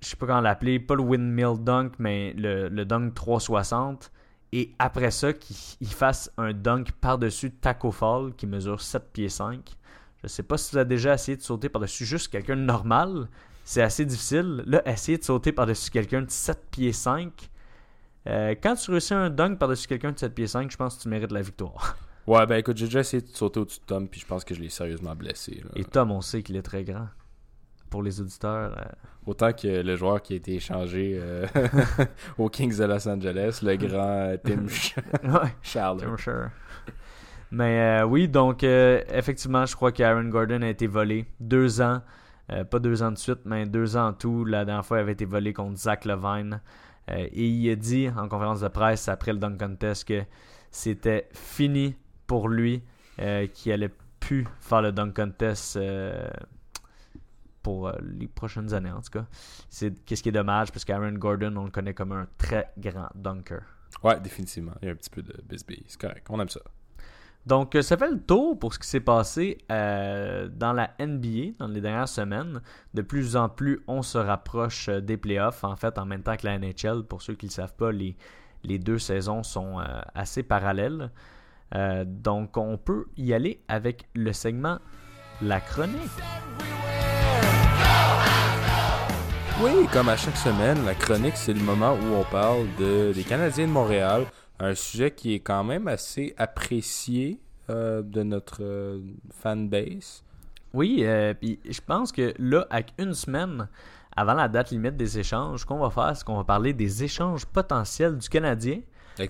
Je sais pas comment l'appeler, pas le windmill dunk, mais le, le dunk 360. Et après ça, qu'il il fasse un dunk par-dessus Taco Fall qui mesure 7 pieds 5. Je sais pas si vous avez déjà essayé de sauter par-dessus juste quelqu'un de normal. C'est assez difficile. Là, essayer de sauter par-dessus quelqu'un de 7 pieds 5. euh, quand tu réussis un dunk par-dessus quelqu'un de 7 pieds 5, je pense que tu mérites la victoire. [laughs] Ouais, ben écoute, j'ai déjà essayé de sauter au-dessus de Tom, puis je pense que je l'ai sérieusement blessé. là. Et Tom, on sait qu'il est très grand. Pour les auditeurs, euh, Autant que le joueur qui a été échangé euh, [laughs] aux Kings de Los Angeles, le [laughs] grand euh, Tim. Charles. I'm sure. Mais euh, oui, donc effectivement, je crois qu'Aaron Gordon a été volé deux ans, pas deux ans de suite, mais deux ans en tout. La dernière fois, il avait été volé contre Zach Levine. Et il a dit en conférence de presse après le dunk contest que c'était fini pour lui, qu'il allait plus faire le dunk contest pour euh, les prochaines années en tout cas. C'est qu'est-ce qui est dommage parce qu'Aaron Gordon, on le connaît comme un très grand dunker. Ouais, définitivement. Il y a un petit peu de bisbille. C'est correct. On aime ça. Donc, euh, ça fait le tour pour ce qui s'est passé euh, dans la NBA dans les dernières semaines. De plus en plus, on se rapproche des playoffs. En fait, en même temps que la NHL, pour ceux qui ne le savent pas, les, les deux saisons sont euh, assez parallèles. Euh, donc, on peut y aller avec le segment La chronique. Oui, comme à chaque semaine, la chronique, c'est le moment où on parle de, des Canadiens de Montréal. Un sujet qui est quand même assez apprécié euh, de notre euh, fanbase. Oui, euh, puis je pense que là, avec une semaine avant la date limite des échanges, ce qu'on va faire, c'est qu'on va parler des échanges potentiels du Canadien.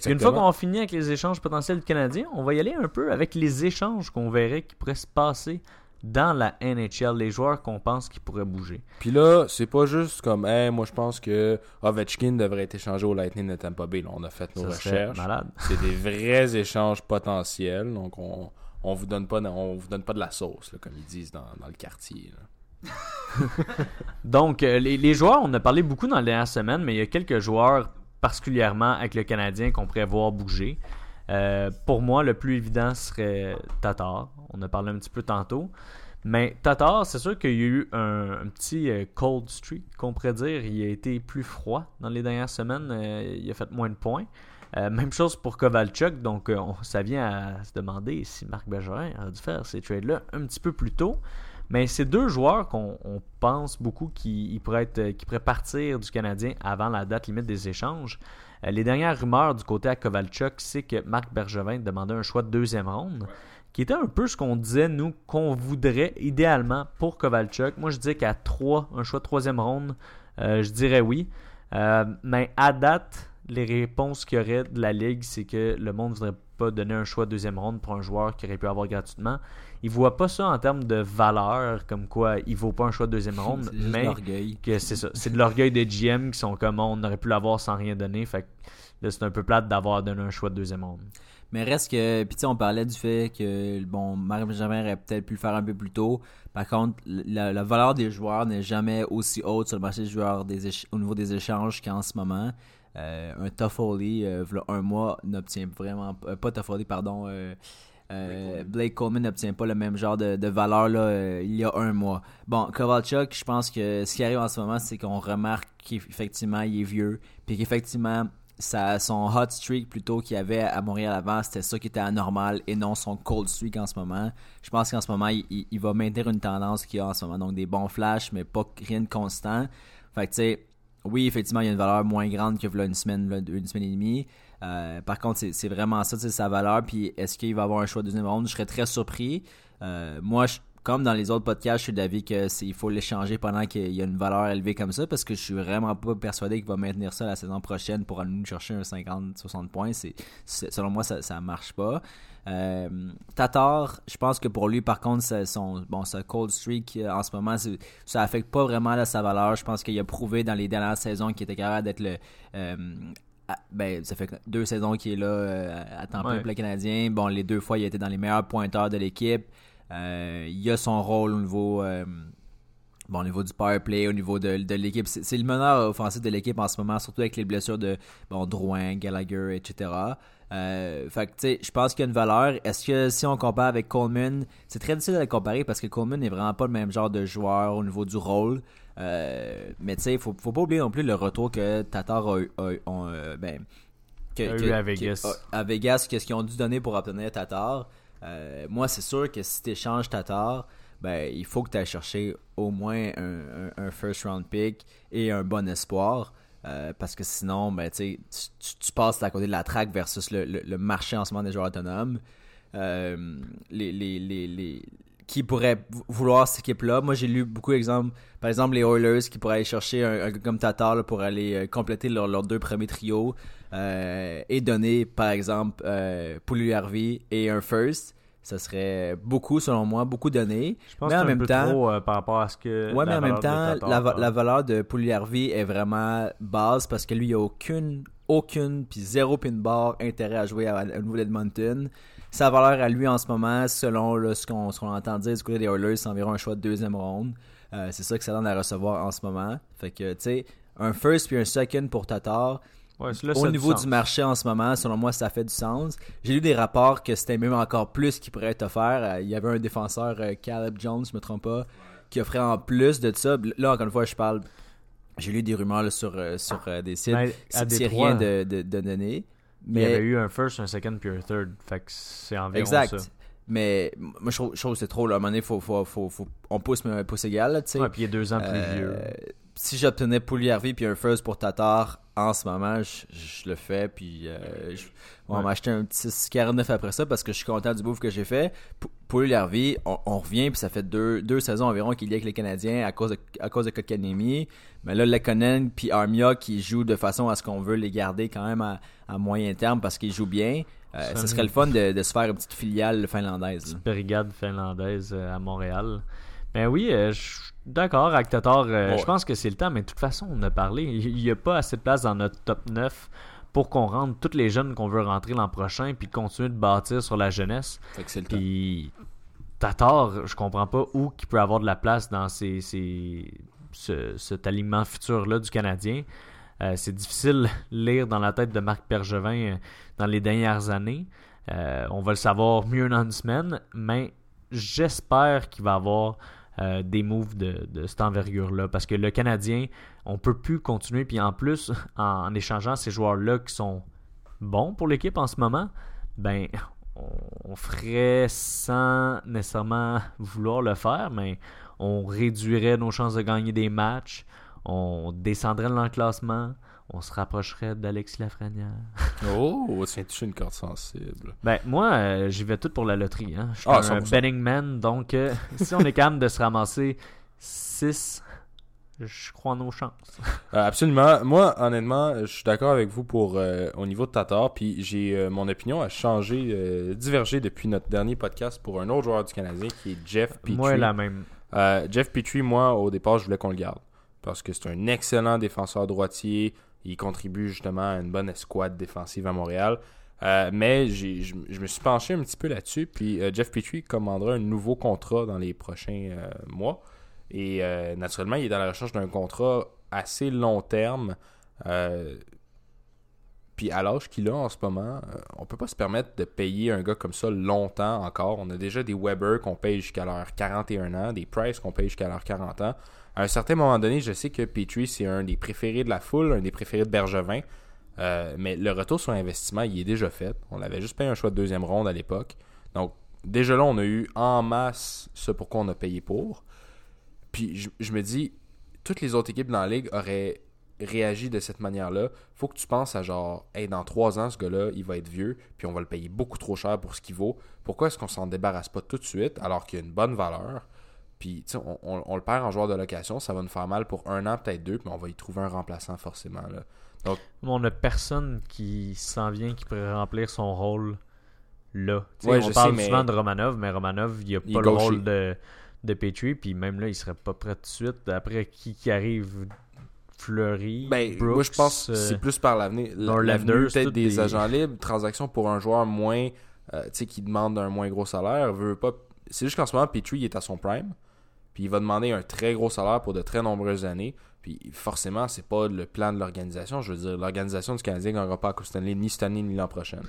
Une fois qu'on a fini avec les échanges potentiels du Canadien, on va y aller un peu avec les échanges qu'on verrait qui pourraient se passer dans la NHL, les joueurs qu'on pense qui pourraient bouger. Puis là, c'est pas juste comme, hey, moi je pense que Ovechkin devrait être échangé au Lightning de Tampa Bay. Là, on a fait nos Ça recherches. malade. C'est des vrais échanges potentiels. Donc on, on vous donne pas, on vous donne pas de la sauce, là, comme ils disent dans, dans le quartier. là. [laughs] Donc, euh, les, les joueurs, on a parlé beaucoup dans les dernières semaines, mais il y a quelques joueurs, particulièrement avec le Canadien, qu'on pourrait voir bouger. Euh, pour moi, le plus évident serait Tatar. On a parlé un petit peu tantôt. Mais Tatar, c'est sûr qu'il y a eu un, petit euh, cold streak, qu'on pourrait dire. Il a été plus froid dans les dernières semaines. Euh, il a fait moins de points. Même chose pour Kovalchuk. Donc, on- ça vient à se demander si Marc Bergerin a dû faire ces trades-là un petit peu plus tôt. Mais c'est deux joueurs qu'on on pense beaucoup qui, ils pourraient être, pourraient partir du Canadien avant la date limite des échanges. Euh, les dernières rumeurs du côté à Kovalchuk, c'est que Marc Bergevin demandait un choix de deuxième ronde, qui était un peu ce qu'on disait, nous, qu'on voudrait idéalement pour Kovalchuk. Moi, je disais qu'à 3, un choix de troisième ronde, euh, je dirais oui. Euh, mais à date, les réponses qu'il y aurait de la Ligue, c'est que le monde ne voudrait pas donner un choix de deuxième ronde pour un joueur qui aurait pu avoir gratuitement. Ils voient pas ça en termes de valeur, comme quoi il vaut pas un choix de deuxième ronde, mais que c'est ça. C'est de l'orgueil des GM qui sont comme on aurait pu l'avoir sans rien donner. Fait que là, c'est un peu plate d'avoir donné un choix de deuxième ronde. Mais reste que, puis tu sais, on parlait du fait que, bon, Marc Benjamin aurait peut-être pu le faire un peu plus tôt. Par contre, la, la valeur des joueurs n'est jamais aussi haute sur le marché des joueurs des au niveau des échanges qu'en ce moment. Euh, un Toffoli, euh, un mois, n'obtient vraiment pas, euh, pas Toffoli, pardon, euh, Blake Coleman n'obtient pas le même genre de, de valeur là, euh, il y a un mois. Bon, Kovalchuk, je pense que ce qui arrive en ce moment, c'est qu'on remarque qu'effectivement, il est vieux, puis qu'effectivement, son hot streak plutôt qu'il y avait à Montréal avant, c'était ça qui était anormal et non son cold streak en ce moment. Je pense qu'en ce moment, il, il- il va maintenir une tendance qu'il y a en ce moment, donc des bons flashs, mais pas rien de constant. Fait que tu sais, oui, effectivement, il y a une valeur moins grande que une semaine, une semaine et demie. Euh, par contre, c'est- c'est vraiment ça, sais, sa valeur. Puis est-ce qu'il va avoir un choix de deuxième ronde Je serais très surpris. Euh, moi, comme dans les autres podcasts, je suis d'avis qu'il faut l'échanger pendant qu'il y a une valeur élevée comme ça parce que je suis vraiment pas persuadé qu'il va maintenir ça la saison prochaine pour aller nous chercher un 50-60 points. C'est, c'est- selon moi, ça, marche pas. Euh, Tatar, je pense que pour lui, par contre, son, bon, sa cold streak en ce moment, c'est- ça affecte pas vraiment sa valeur. Je pense qu'il a prouvé dans les dernières saisons qu'il était capable d'être le. Ah, ben, ça fait deux saisons qu'il est là euh, à temps plein Ouais. pour le Canadien. Bon, les deux fois, il a été dans les meilleurs pointeurs de l'équipe. Euh, il a son rôle au niveau. euh, Bon, au niveau du power play, au niveau de, de l'équipe, c'est c'est le meneur offensif de l'équipe en ce moment, surtout avec les blessures de bon, Drouin, Gallagher, etc. Euh, fait que, tu sais, je pense qu'il y a une valeur. Est-ce que si on compare avec Coleman, c'est très difficile de le comparer parce que Coleman n'est vraiment pas le même genre de joueur au niveau du rôle. Euh, mais tu sais, faut, faut pas oublier non plus le retour que Tatar a, eu- a euh, ben, que- A eu que- à Vegas. que- à Vegas, qu'est-ce qu'ils ont dû donner pour obtenir Tatar. Euh, moi, c'est sûr que si tu échanges Tatar, ben, il faut que tu ailles chercher au moins un, un- un first round pick et un bon espoir. Euh, parce que sinon, ben, tu, tu, tu passes à côté de la traque versus le, le- le marché en ce moment des joueurs autonomes. Euh, les, les, les- qui pourrait vou- vouloir cette équipe-là. Moi, j'ai lu beaucoup d'exemples. Par exemple, les Oilers qui pourraient aller chercher un, un comme Tatar là, pour aller euh, compléter leurs leurs deux premiers trios euh, et donner, par exemple, euh, Harvey et un first. Ça serait beaucoup, selon moi, beaucoup donné. Je pense Mais que en c'est un même peu temps- trop euh, par rapport à ce que. Ouais, mais en même temps, Tatar, la, va- la valeur de Harvey est vraiment basse parce que lui, il a aucune, aucune, puis zéro pin bar intérêt à jouer à- au niveau d'Edmonton. Sa valeur à lui en ce moment, selon là, ce qu'on qu'on entend dire du côté des Oilers, c'est environ un choix de deuxième ronde. Euh, c'est ça que ça donne à recevoir en ce moment. Fait que, tu sais, un first puis un second pour Tatar, ouais, là, ça au niveau du marché en ce moment, selon moi, ça fait du sens. J'ai lu des rapports que c'était même encore plus qui pourrait être offert. Euh, Il y avait un défenseur, euh, Caleb Jones, je me trompe pas, qui offrait en plus de ça. Là, encore une fois, je parle. J'ai lu des rumeurs là, sur, sur des sites. C'est rien de, de, de donné. Il y avait eu un first, un second, puis un third. Fait que c'est environ exact. ça. Mais moi, je trouve, je trouve que c'est trop. Là. À un moment donné, faut, faut, faut, faut- on pousse, mais un pouce égal. Tu sais. Ouais, puis il est deux ans plus Euh, vieux. si j'obtenais Pouliarvi puis un first pour Tatar en ce moment, je, je le fais puis euh, je, on va Ouais. m'acheter un petit 6,49 après ça parce que je suis content du bouffe que j'ai fait. Pou- Pouliarvi, on, on revient puis ça fait deux, deux saisons environ qu'il est avec les Canadiens à cause de, à cause de. Mais là, Lekonen puis Armia qui jouent de façon à ce qu'on veut les garder quand même à, à moyen terme parce qu'ils jouent bien. Euh, Ça ce serait le fun de, de se faire une petite filiale finlandaise. là. brigade finlandaise euh, à Montréal. Ben oui, euh, je suis d'accord euh, Ouais. Je pense que c'est le temps, mais de toute façon, on a parlé. Il n'y a pas assez de place dans notre top 9 pour qu'on rentre tous les jeunes qu'on veut rentrer l'an prochain puis continuer de bâtir sur la jeunesse. Fait que c'est le. Puis Tatar, je comprends pas où qu'il peut avoir de la place dans ces, ces- ce- cet alignement futur-là du Canadien. Euh, c'est difficile de [laughs] lire dans la tête de Marc Bergevin euh, dans les dernières années. Euh, on va le savoir mieux dans une semaine, mais j'espère qu'il va avoir euh, des moves de, cette envergure-là. Parce que le Canadien, on peut plus continuer. Puis en plus, [laughs] en, en échangeant ces joueurs-là qui sont bons pour l'équipe en ce moment, ben on, on ferait sans nécessairement vouloir le faire, mais on réduirait nos chances de gagner des matchs, on descendrait dans le classement, on se rapprocherait d'Alexis Lafrenière. [laughs] Oh, [laughs] tu viens toucher une corde sensible. Ben, moi, euh, j'y vais tout pour la loterie. Hein. Je suis Ah, un 100%. betting man, donc euh, [laughs] si on est capable de se ramasser 6, je crois en nos chances. Euh, absolument. Moi, honnêtement, je suis d'accord avec vous pour au niveau de Tatar. Puis j'ai mon opinion a changé, divergé depuis notre dernier podcast pour un autre joueur du Canadien qui est Jeff Petrie. Moi, la même. Jeff Petrie, moi, au départ, je voulais qu'on le garde. Parce que c'est un excellent défenseur droitier. Il contribue justement à une bonne escouade défensive à Montréal. Euh, mais je me suis penché un petit peu là-dessus. Puis euh, Jeff Petrie commandera un nouveau contrat dans les prochains euh, mois. Et naturellement, il est dans la recherche d'un contrat assez long terme. Puis à l'âge qu'il a en ce moment, on peut pas se permettre de payer un gars comme ça longtemps encore. On a déjà des Weber qu'on paye jusqu'à leurs 41 ans, des Price qu'on paye jusqu'à leurs 40 ans. À un certain moment donné, je sais que Petrie, c'est un des préférés de la foule, un des préférés de Bergevin. Euh, mais le retour sur investissement, il est déjà fait. On avait juste payé un choix de deuxième ronde à l'époque. Donc, déjà là, on a eu en masse ce pour quoi on a payé pour. Puis, je, me dis, toutes les autres équipes dans la ligue auraient réagi de cette manière-là. Faut que tu penses à genre, hey, dans trois ans, ce gars-là, il va être vieux, puis on va le payer beaucoup trop cher pour ce qu'il vaut. Pourquoi est-ce qu'on s'en débarrasse pas tout de suite alors qu'il y a une bonne valeur? Puis, tu sais, on, on- on le perd en joueur de location, ça va nous faire mal pour un an, peut-être deux, puis on va y trouver un remplaçant forcément. Là. Mais on a personne qui s'en vient qui pourrait remplir son rôle là. Ouais, on je parle sais, mais- souvent de Romanov, mais Romanov, il a Il pas le gaucher. rôle de, de Petrie, puis même là, il serait pas prêt tout de suite. Après, qui, qui arrive Fleury, Ben, Brooks, moi, je pense que euh, c'est plus par l'avenir. L'avenir, peut-être des, des- agents libres, transactions pour un joueur moins. euh, tu sais, qui demande un moins gros salaire. Veut pas. C'est juste qu'en ce moment, Petrie il est à son prime. Puis il va demander un très gros salaire pour de très nombreuses années. Puis forcément, c'est pas le plan de l'organisation. Je veux dire, l'organisation du Canadien n'aura pas à Coupe Stanley ni cette année ni l'an prochain.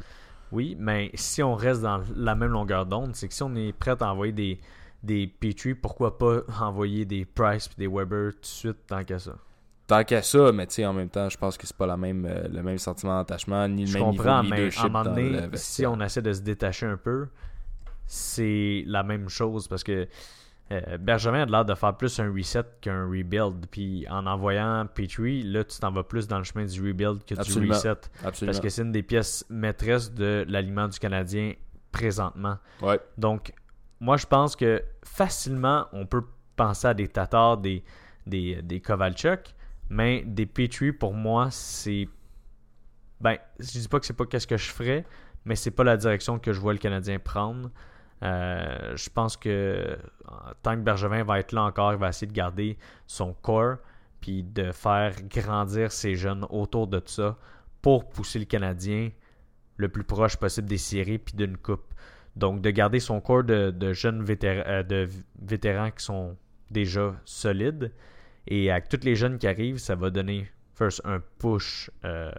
Oui, mais si on reste dans la même longueur d'onde, c'est que si on est prêt à envoyer des, des Petrie, pourquoi pas envoyer des Price et des Weber tout de suite tant qu'à ça? Tant qu'à ça, mais tu sais, en même temps, je pense que c'est pas la même, euh, le même sentiment d'attachement ni le Je même comprends, niveau de mais leadership à un moment donné, si on essaie de se détacher un peu, c'est la même chose parce que euh, Benjamin a l'air de faire plus un reset qu'un rebuild. Puis en envoyant Petrie, là, tu t'en vas plus dans le chemin du rebuild que Absolument. du reset. Absolument. Parce que c'est une des pièces maîtresses de l'aliment du Canadien présentement. Ouais. Donc, moi, je pense que facilement, on peut penser à des Tatars, des, des, des Kovalchuk, mais des Petrie, pour moi, c'est. Ben, je dis pas que c'est pas qu'est-ce que je ferais, mais c'est pas la direction que je vois le Canadien prendre. Euh, je pense que tant que Bergevin va être là encore, il va essayer de garder son corps puis de faire grandir ses jeunes autour de ça pour pousser le Canadien le plus proche possible des séries puis d'une coupe. Donc de garder son corps de, jeunes euh, vétérans qui sont déjà solides et avec tous les jeunes qui arrivent, ça va donner first un push euh,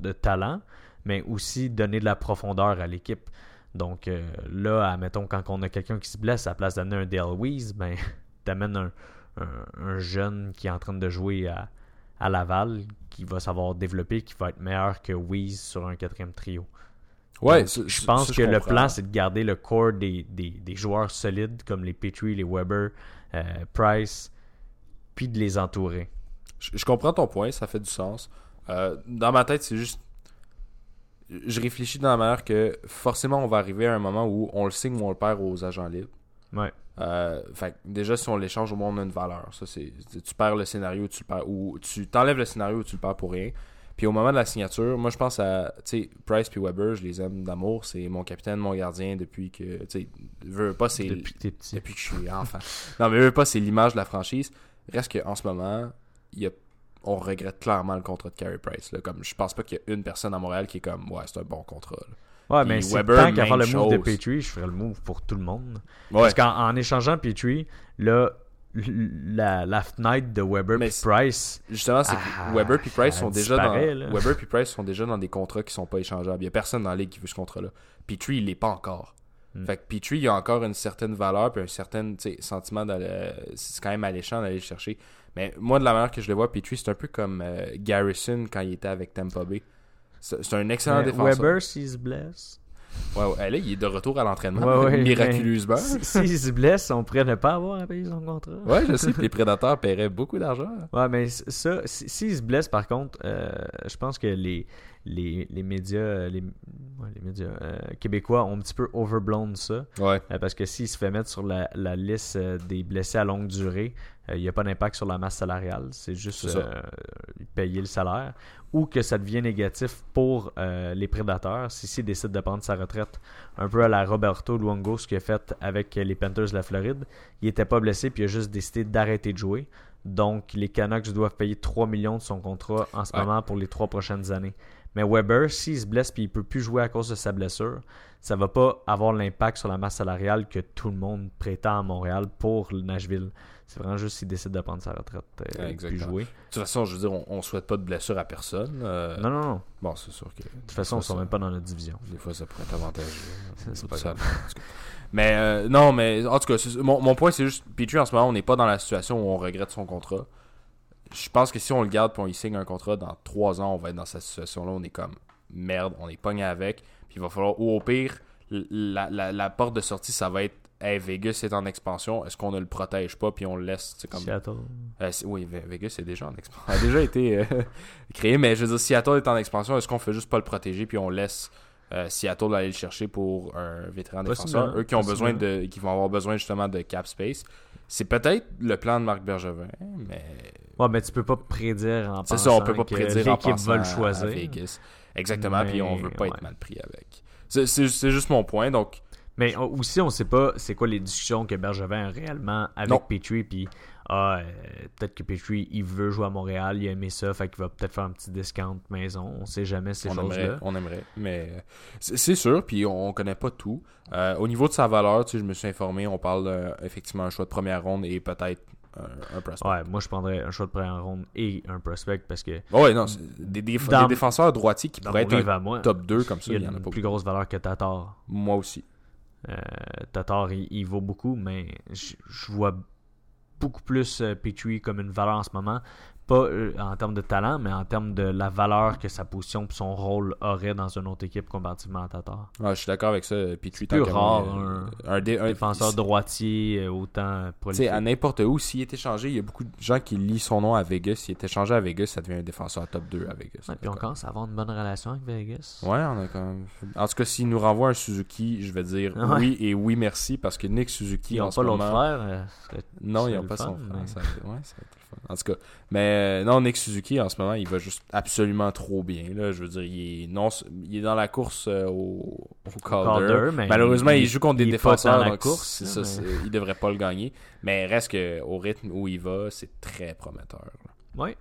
de talent, mais aussi donner de la profondeur à l'équipe. Donc euh, là, admettons, quand on a quelqu'un qui se blesse, à la place d'amener un Dale Weiss, ben, [laughs] t'amènes un, un- un jeune qui est en train de jouer à, à Laval, qui va savoir développer, qui va être meilleur que Weiss sur un quatrième trio. Ouais, Donc, je pense que le plan, c'est de garder le corps des, des, des joueurs solides comme les Petrie, les Weber, euh, Price, puis de les entourer. Je, je comprends ton point, ça fait du sens. Euh, dans ma tête, c'est juste. Je réfléchis dans la manière que forcément, on va arriver à un moment où on le signe ou on le perd aux agents libres. Ouais. Euh, fait que déjà, si on l'échange, au moins, on a une valeur. Ça, c'est, tu perds le scénario, tu le perds, ou tu t'enlèves le scénario ou tu le perds pour rien. Puis au moment de la signature, moi, je pense à, tu sais, Price puis Weber, je les aime d'amour. C'est mon capitaine, mon gardien depuis que, tu veux pas, c'est Depuis que t'es petit. depuis que je suis enfant. non, mais veux pas, c'est l'image de la franchise. Reste qu'en ce moment, il y a, on regrette clairement le contrat de Carey Price. Là. Comme, je pense pas qu'il y a une personne à Montréal qui est comme, ouais, c'est un bon contrat. là. Ouais, Puis mais c'est Weber, tant qu'à faire le move de. Petrie, je ferais le move pour tout le monde. Ouais. Parce qu'en en échangeant Petrie, là, la, la fenêtre de Weber et Price, Justement, c'est que Ah, Weber puis Price sont déjà dans là. Weber puis Price sont déjà dans des contrats qui sont pas échangeables. Il y a personne dans la ligue qui veut ce contrat-là. Petrie, il l'est pas encore. Hmm. Fait que Petrie, il a encore une certaine valeur puis un certain sentiment c'est quand même alléchant d'aller le chercher. Mais moi de la manière que je le vois, Petrie, c'est un peu comme euh, Garrison quand il était avec Tampa Bay. C'est un excellent mais défenseur. Weber, s'il se blesse. Ouais, ouais, là, il est de retour à l'entraînement. Ouais, [laughs] ouais, miraculeusement. Si- S'il se blesse, on pourrait ne pas avoir à payer son contrat. Ouais, je sais, [laughs] puis les prédateurs paieraient beaucoup d'argent. Ouais, mais ça, si- s'il se blesse, par contre, euh, je pense que les, les, les médias, euh, les, ouais, les médias euh, québécois ont un petit peu overblown ça. Ouais. Euh, parce que s'il se fait mettre sur la, la liste des blessés à longue durée, il n'y a pas d'impact sur la masse salariale. C'est juste euh, payer le salaire. Ou que ça devient négatif pour euh, les prédateurs si s'il décide de prendre sa retraite. Un peu à la Roberto Luongo, ce qu'il a fait avec les Panthers de la Floride. Il n'était pas blessé, puis il a juste décidé d'arrêter de jouer. Donc, les Canucks doivent payer 3 millions de son contrat en ce Ouais. moment pour les trois prochaines années. Mais Weber, s'il se blesse puis il peut plus jouer à cause de sa blessure, ça va pas avoir l'impact sur la masse salariale que tout le monde prétend à Montréal pour le Nashville. C'est vraiment juste s'il décide de prendre sa retraite euh, et exactement. jouer. De toute façon, je veux dire, on, on souhaite pas de blessure à personne. euh, Non, non, non. Bon, c'est sûr que. De toute façon, on ne sont même pas dans notre division. Des fois, ça pourrait être avantageux. [laughs] C'est- pas ça. Mais euh, non, mais en tout cas, mon, mon point, c'est juste, Petrie, en ce moment, on n'est pas dans la situation où on regrette son contrat. Je pense que si on le garde et on y signe un contrat, dans trois ans, on va être dans cette situation-là. On est comme merde, on est pogné avec. Puis il va falloir, ou au pire, la, la, la porte de sortie, ça va être Hey, Vegas est en expansion, est-ce qu'on ne le protège pas puis on le laisse comme Seattle. euh, oui, Ve- Vegas est déjà en expansion. [laughs] a déjà été euh, [laughs] créé, mais je veux dire, Seattle est en expansion. Est-ce qu'on fait juste pas le protéger puis on laisse euh, Seattle aller le chercher pour un vétéran défenseur Eux qui ont besoin de, qui vont avoir besoin justement de cap space. C'est peut-être le plan de Marc Bergevin, mais Ouais, mais tu peux pas prédire en c'est ça, on peut pensant pas que prédire en l'équipe pensant va le choisir. à Vegas. Exactement, puis on veut pas être mal pris avec. C'est- juste mon point, donc Mais on- aussi, on sait pas c'est quoi les discussions que Bergevin a réellement avec Non. Petrie. Puis, ah, euh, peut-être que Petrie, il veut jouer à Montréal, il a aimé ça, fait qu'il va peut-être faire un petit discount maison. On sait jamais ces on aimerait, choses-là. on aimerait, mais euh, c'est sûr, puis on, on connaît pas tout. Euh, au niveau de sa valeur, tu sais, je me suis informé, on parle euh, effectivement un choix de première ronde et peut-être un, un prospect. Ouais, moi, je prendrais un choix de première ronde et un prospect parce que Oh ouais, non, c'est des, des- Dans- des défenseurs droitiers qui pourraient être un moi, top 2 comme ça, il y en a une pas plus beaucoup. grosse valeur que Tatar. Moi aussi. Euh, Tatar, il, il vaut beaucoup, mais je vois beaucoup plus euh, Petrie comme une valeur en ce moment. Pas euh, en termes de talent, mais en termes de la valeur que sa position et son rôle aurait dans une autre équipe comparativement à Tatar. Ouais, je suis d'accord avec ça. Puis tu plus rare, un, dé- un- Défenseur il- droitier, euh, autant prolifique. à n'importe où, s'il est échangé, il y a beaucoup de gens qui lisent son nom à Vegas. S'il est échangé à Vegas, ça devient un défenseur top 2 à Vegas. Ouais, puis on commence à avoir une bonne relation avec Vegas. Ouais, on a quand même. En tout cas, s'il nous renvoie un Suzuki, je vais dire [laughs] Ouais. oui et oui merci parce que Nick Suzuki Ils en n'ont ce pas moment- frère. euh, serait- Non, ils n'ont pas son frère. mais- Ça, ouais, ça va être. En tout cas, mais euh, non, Nick Suzuki en ce moment, il va juste absolument trop bien. Là. Je veux dire, il est, non, il est dans la course euh, au, au Calder. Calder, mais Malheureusement, il, il- joue contre des défenseurs. dans la course, ça, mais- il devrait pas le gagner. Mais reste que au rythme où il va, c'est très prometteur. là. Ouais.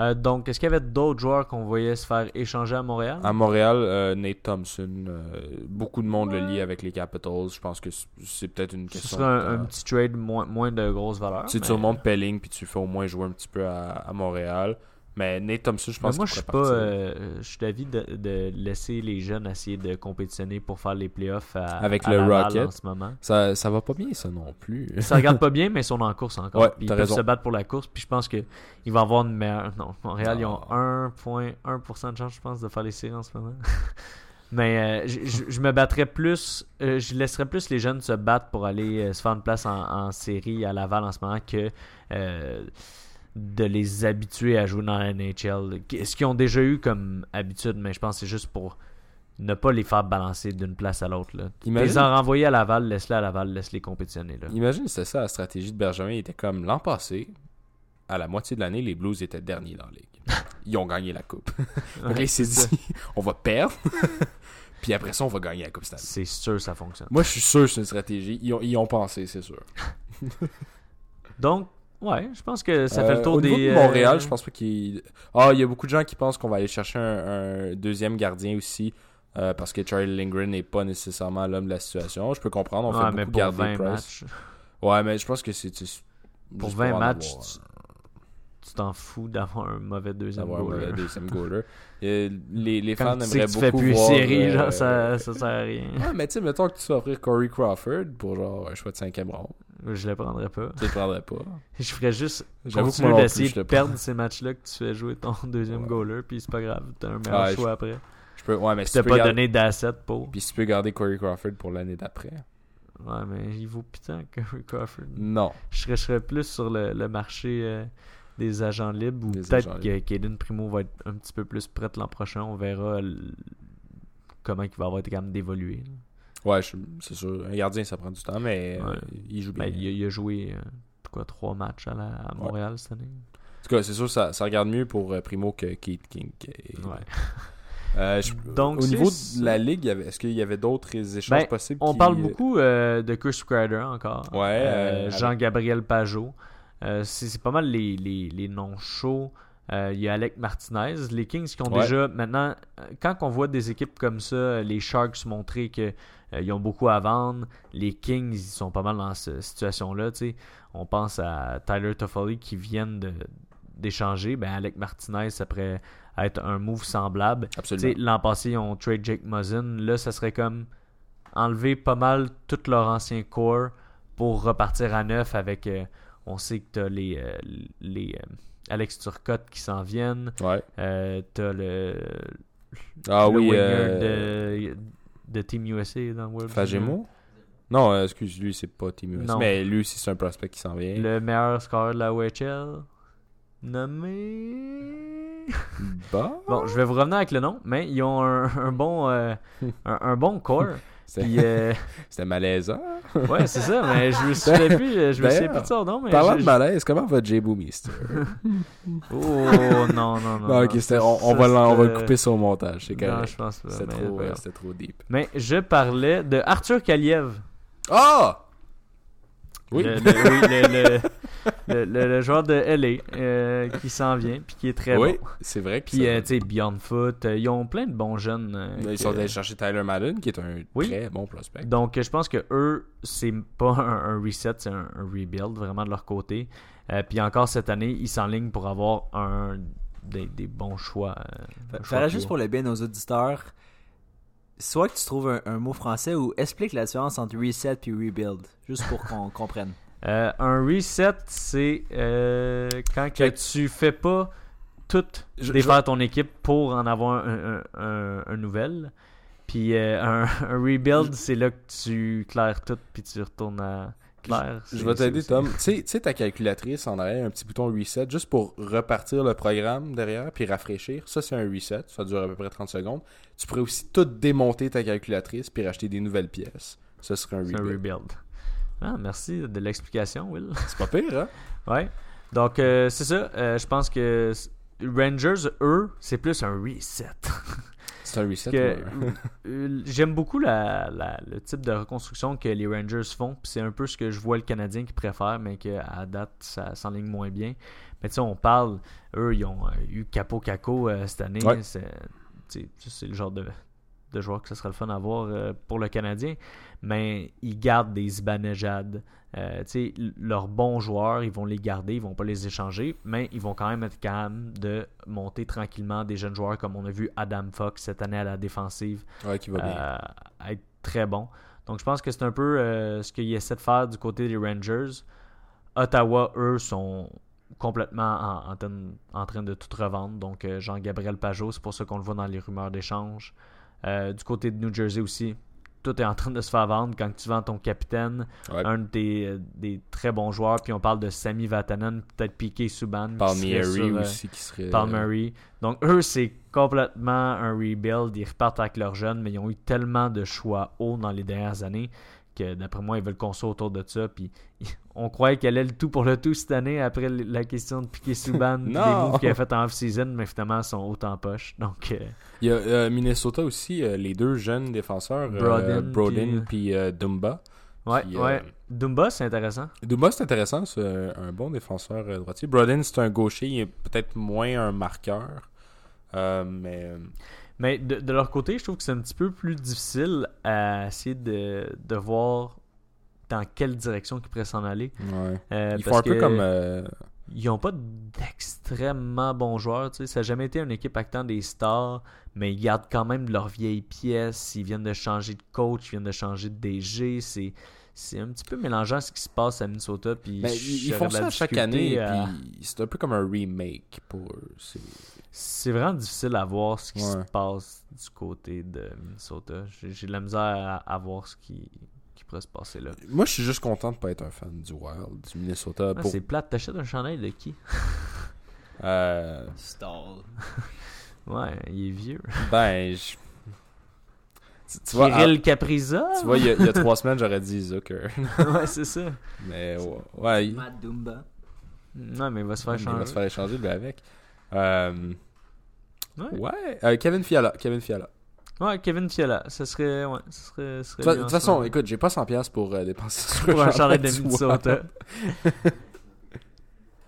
Euh, donc, est-ce qu'il y avait d'autres joueurs qu'on voyait se faire échanger à Montréal? À Montréal, euh, Nate Thompson, euh, beaucoup de monde le lie avec les Capitals. Je pense que c'est- peut-être une Ce question. serait un, petit trade moins, moins de grosse valeur. Tu sais, tu mais- remontes Pelling puis tu fais au moins jouer un petit peu à, à Montréal. Mais Nate Thompson, je pense moi, qu'il je suis pas. euh, je suis d'avis de, de laisser les jeunes essayer de compétitionner pour faire les playoffs à, Avec à le Laval Rocket. en ce moment. Ça, ça va pas bien, ça non plus. [laughs] Ça regarde pas bien, mais ils sont en course encore. Ouais, Puis ils peuvent raison. se battre pour la course. Puis je pense qu'il va y avoir une meilleure. Non, Montréal, ils ont Non. 1,1% de chance, je pense, de faire les séries en ce moment. [laughs] mais euh, je, me battrais plus. euh, je laisserais plus les jeunes se battre pour aller euh, se faire une place en, en série à Laval en ce moment que. De les habituer à jouer dans la NHL. Ce qu'ils ont déjà eu comme habitude, mais je pense que c'est juste pour ne pas les faire balancer d'une place à l'autre. Imagine- Les en renvoyer à Laval, laisse-les à Laval, laisse-les compétitionner. Là. Imagine, c'était ça la stratégie de. Il était comme l'an passé, à la moitié de l'année, les Blues étaient derniers dans la ligue. [laughs] Ils ont gagné la coupe. [laughs] Donc Ouais, il s'est c'est dit, on va perdre. [laughs] Puis après ça, on va gagner la coupe année. C'est sûr ça fonctionne. Moi, je suis sûr que c'est une stratégie. Ils ont, ils ont pensé, c'est sûr. Donc, ouais, je pense que ça fait Euh, le tour au niveau des. de Montréal, euh, je pense pas qu'il. Ah, il y a beaucoup de gens qui pensent qu'on va aller chercher un, un deuxième gardien aussi. euh, parce que Charlie Lindgren n'est pas nécessairement l'homme de la situation. Je peux comprendre. On ouais, fait mais beaucoup pour garder 20 Price. matchs, Ouais, mais je pense que c'est. Pour juste 20 en matchs, tu- t'en fous d'avoir un mauvais deuxième d'avoir un goaler. mauvais deuxième goaler. [laughs] Et les, les fans tu sais aimeraient que tu beaucoup fais plus voir, série, euh, genre, ça, ça sert à rien. Ouais, mais tu sais, mettons que tu vas offrir Corey Crawford pour genre un choix de cinquième ronde. Je le prendrais pas. Tu le prendrais pas. [laughs] Je ferais juste continuer d'essayer de perdre ces matchs-là que tu fais jouer ton [laughs] deuxième Ouais. goaler, puis c'est pas grave, t'as un meilleur Ouais, choix après. Je peux, ouais, mais si tu peux pas garder- donné d'asset pour. Puis si tu peux garder Corey Crawford pour l'année d'après. Ouais, mais il vaut putain Curry Crawford. Non. Je serais, je serais plus sur le, le marché euh, des agents libres ou peut-être que Kaden Primo va être un petit peu plus prêt l'an prochain. On verra l- comment il va avoir été capable d'évoluer. Ouais, c'est sûr. Un gardien, ça prend du temps, mais euh, Ouais. il joue bien. Ben, il, a, il a joué euh, quoi, trois matchs à, la- à Montréal cette année. En tout cas, c'est sûr, ça, ça regarde mieux pour euh, Primo que Keith King. Et- Ouais. [laughs] Euh, je- [laughs] Donc, au niveau de la ligue, est-ce qu'il y avait d'autres échanges Ben, possibles On qui- parle beaucoup euh, de Chris Kreider encore. Ouais, Euh, euh, Jean-Gabriel Pajot. Euh, c'est pas mal les, les, les noms chauds. Euh, Il y a Alec Martinez. Les Kings qui ont Ouais. déjà maintenant, euh, quand on voit des équipes comme ça, les Sharks montrer que euh, ils ont beaucoup à vendre, les Kings ils sont pas mal dans cette situation-là. On pense à Tyler Toffoli qui viennent de- d'échanger. Ben Alec Martinez, ça pourrait être un move semblable. L'an passé, ils ont trade Jake Muzzin. Là, ça serait comme enlever pas mal tout leur ancien core pour repartir à neuf avec. euh, on sait que t'as les, euh, les euh, Alex Turcotte qui s'en viennent. Ouais. Euh, t'as le, Ah le oui, winger euh, de, de Team USA dans World Fagemo? Non, euh, excuse, lui, c'est pas Team US. Non. Mais lui c'est un prospect qui s'en vient. Le meilleur score de la OHL. Nommé. Bah, Bon, je vais vous revenir avec le nom, mais ils ont un, un bon, euh, [laughs] un, un bon core. C'était [laughs] euh, c'était malaisant. Ouais, c'est ça, mais je me [laughs] souviens plus, je me souviens plus de son nom, mais Parlant de malaise, comment va Jay Boomister? Oh non, non, non. Non, non, ça- on, on ça, va, on va le couper sur le montage, c'est Non, correct. je pense pas. C'était trop, euh, trop deep. mais je parlais de Arthur Kaliev. Ah! Oui. Le, le- oui, [laughs] le, le- le- le- le joueur de LA euh, qui s'en vient, puis qui est très oui, bon. c'est vrai Puis, euh, tu sais, Beyond Foot, euh, ils ont plein de bons jeunes. euh, Ils que- sont allés chercher Tyler Madden, qui est un Oui. très bon prospect. Donc, je pense que eux, c'est pas un, un reset, c'est un, un rebuild vraiment de leur côté. Euh, puis encore cette année, ils s'enlignent pour avoir un des, des bons choix. euh, choix juste pour le bien de nos auditeurs, soit que tu trouves un, un mot français ou explique la différence entre reset et rebuild, juste pour qu'on [laughs] comprenne. Euh, un reset, c'est euh, quand que tu fais pas tout Je- défaire ton équipe pour en avoir un, un, un- un nouvel. Puis euh, un, [laughs] rebuild, c'est là que tu claires tout puis tu retournes à clair. Je vais t'aider, Tom. Tu sais- ta calculatrice en arrière, un petit bouton reset, juste pour repartir le programme derrière, puis rafraîchir. Ça, c'est un reset. Ça dure à peu près 30 secondes. Tu pourrais aussi tout démonter ta calculatrice, puis racheter des nouvelles pièces. Ça serait un C'est un rebuild. Ah, merci de l'explication, Will. [laughs] C'est pas pire, hein? Ouais. Donc, euh, c'est ça. Euh, je pense que Rangers, eux, c'est plus un reset. [laughs] C'est un reset. Que- ouais. J'aime beaucoup la, la- le type de reconstruction que les Rangers font. puis C'est un peu ce que je vois le Canadien qui préfère, mais qu'à date, ça s'enligne moins bien. Mais tu sais, on parle, eux, ils ont euh, eu Capo Caco euh, cette année. Ouais. C'est le genre de, de joueur que ce serait le fun à voir euh, pour le Canadien. Mais ils gardent des Zibanejad. Euh, leurs bons joueurs, ils vont les garder, ils vont pas les échanger, mais ils vont quand même être capables de monter tranquillement des jeunes joueurs comme on a vu Adam Fox cette année à la défensive Ouais, qui va bien. euh, être très bon. Donc je pense que c'est un peu ce qu'ils essaient de faire du côté des Rangers. Ottawa, eux, sont complètement en, en train- en train de tout revendre. Donc Jean-Gabriel Pajot, c'est pour ça qu'on le voit dans les rumeurs d'échange. Euh, du côté de New Jersey aussi, tout est en train de se faire vendre. Quand tu vends ton capitaine, Ouais. un des, euh, des très bons joueurs, puis on parle de Sami Vatanen, peut-être Piqué Subban. Palmieri sur, euh, aussi qui serait. Palmieri. Donc, eux, c'est complètement un rebuild. Ils repartent avec leurs jeunes, mais ils ont eu tellement de choix hauts dans les dernières années que, d'après moi, ils veulent construire autour de ça. Puis, [laughs] on croyait qu'elle allait le tout pour le tout cette année après la question de Piqué Souban, les [laughs] Non. moves qu'il a fait en off-season, mais finalement, ils sont haut en poche. Donc, euh, Il y a euh, Minnesota aussi, euh, les deux jeunes défenseurs, Broden, puis- Dumba. ouais, ouais. Dumba, c'est intéressant. Dumba, c'est intéressant, c'est un, bon défenseur droitier. Broden, c'est un gaucher, il est peut-être moins un marqueur. Mais Mais de, de leur côté, je trouve que c'est un petit peu plus difficile à essayer de, de voir dans quelle direction ils pourraient s'en aller. ouais. Euh, ils font un peu comme. euh, ils n'ont pas d'extrêmement bons joueurs. tu sais. Ça n'a jamais été une équipe actant des stars, mais ils gardent quand même leurs vieilles pièces. Ils viennent de changer de coach, ils viennent de changer de DG. C'est, c'est un petit peu mélangeant ce qui se passe à Minnesota. Puis ben, ils, font de la ça chaque année, à- puis c'est un peu comme un remake pour. C'est- C'est vraiment difficile à voir ce qui Ouais. se passe du côté de Minnesota. J'ai, j'ai de la misère à, à voir ce qui, qui pourrait se passer là. Moi, je suis juste content de pas être un fan du Wild, du Minnesota. Ah, pour, c'est plate. T'achètes un chandail de qui? Euh, Stall. [laughs] Ouais, il est vieux. ben, je- tu, tu vois, Kirill ah, tu vois, il y, a, il y a [laughs] trois semaines, j'aurais dit Zucker. ouais, c'est ça. mais ouais, ouais, il, Matt Dumba. Non, mais il va se faire il changer. va se faire échanger lui avec. Euh, Ouais. ouais, euh, Kevin Fiala. Kevin Fiala. Ouais, Kevin Fiala, ce serait. Ouais, ce serait. ce serait De toute façon, écoute, j'ai pas 100$ piastres pour euh, dépenser sur pour un chandail de Minnesota. [laughs]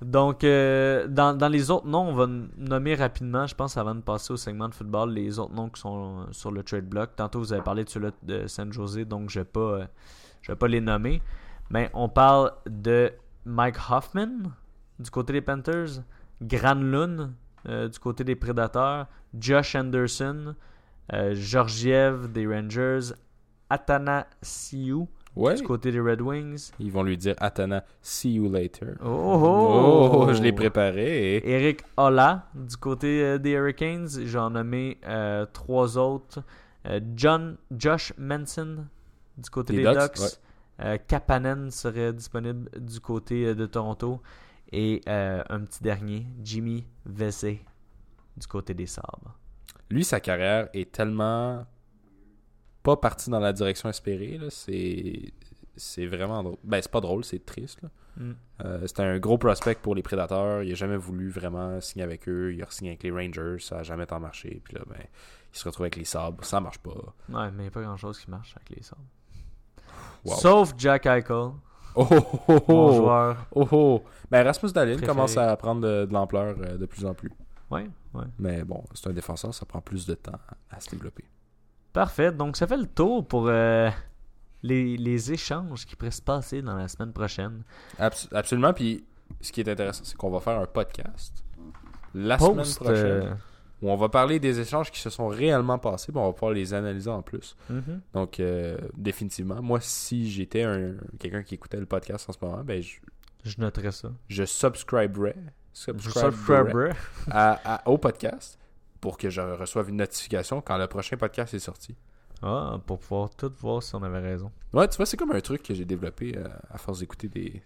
Donc, euh, dans, les autres noms, on va nommer rapidement, je pense, avant de passer au segment de football, les autres noms qui sont euh, sur le trade block. Tantôt, vous avez parlé de celui de San Jose, donc je ne vais, pas, euh, vais pas les nommer. Mais on parle de Mike Hoffman du côté des Panthers, Granlund du côté des Prédateurs, Josh Anderson, Georgiev des Rangers, Athanasiou Ouais. du côté des Red Wings. Ils vont lui dire Atana, see you later. Oh, oh, Oh, je l'ai préparé. Eric Holla du côté euh, des Hurricanes. J'en nommé euh, trois autres. Euh, John, Josh Manson du côté Des des, Ducks, Ducks. ouais. Euh, Kapanen serait disponible du côté de Toronto. Et un petit dernier, Jimmy Vesey du côté des Sabres. Lui, sa carrière est tellement pas partie dans la direction espérée. C'est vraiment drôle. Ben, c'est pas drôle, c'est triste. là. Mm. Euh, C'était un gros prospect pour les Prédateurs. Il a jamais voulu vraiment signer avec eux. Il a signé avec les Rangers. Ça a jamais tant marché. Puis là, ben, il se retrouve avec les Sabres. Ça marche pas. Ouais, mais il n'y a pas grand chose qui marche avec les Sabres. Wow. Sauf Jack Eichel, Oh, oh, oh, mon oh. joueur. Oh, oh. Ben, Rasmus Préféré. commence à prendre de, de l'ampleur euh, de plus en plus. Ouais, ouais. Mais bon, c'est un défenseur, ça prend plus de temps à se développer. Parfait. Donc, ça fait le tour pour euh, les, les échanges qui pourraient se passer dans la semaine prochaine. Abs- absolument. Puis, ce qui est intéressant, c'est qu'on va faire un podcast la Post, semaine prochaine euh, où on va parler des échanges qui se sont réellement passés. Puis on va pouvoir les analyser en plus. mhm. Donc, euh, définitivement, moi, si j'étais un, quelqu'un qui écoutait le podcast en ce moment, ben, je, Je noterai ça. je subscriberais, Je subscriberais subscriberai. à- à- au podcast pour que je reçoive une notification quand le prochain podcast est sorti. Ah, pour pouvoir tout voir si on avait raison. Ouais, tu vois, c'est comme un truc que j'ai développé euh, à force d'écouter des.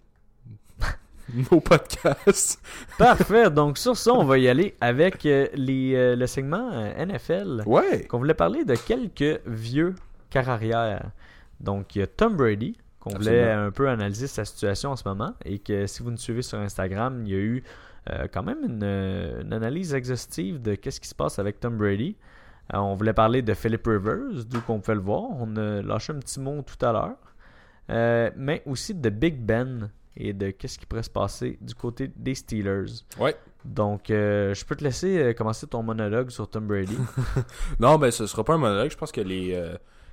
[laughs] nos podcasts. [laughs] Parfait. Donc, sur ça, on va y aller avec euh, les, euh, le segment euh, NFL. Ouais. Qu'on voulait parler de quelques vieux carrières. Donc, il y a Tom Brady, qu'on voulait un peu analyser sa situation en ce moment. Et que si vous nous suivez sur Instagram, il y a eu euh, quand même une, une analyse exhaustive de qu'est-ce qui se passe avec Tom Brady. Euh, on voulait parler de Philip Rivers, d'où qu'on pouvait le voir. On a lâché un petit mot tout à l'heure. Euh, mais aussi de Big Ben et de qu'est-ce qui pourrait se passer du côté des Steelers. Ouais. Donc, euh, je peux te laisser commencer ton monologue sur Tom Brady. [laughs] Non, ben ce sera pas un monologue. Je pense que les,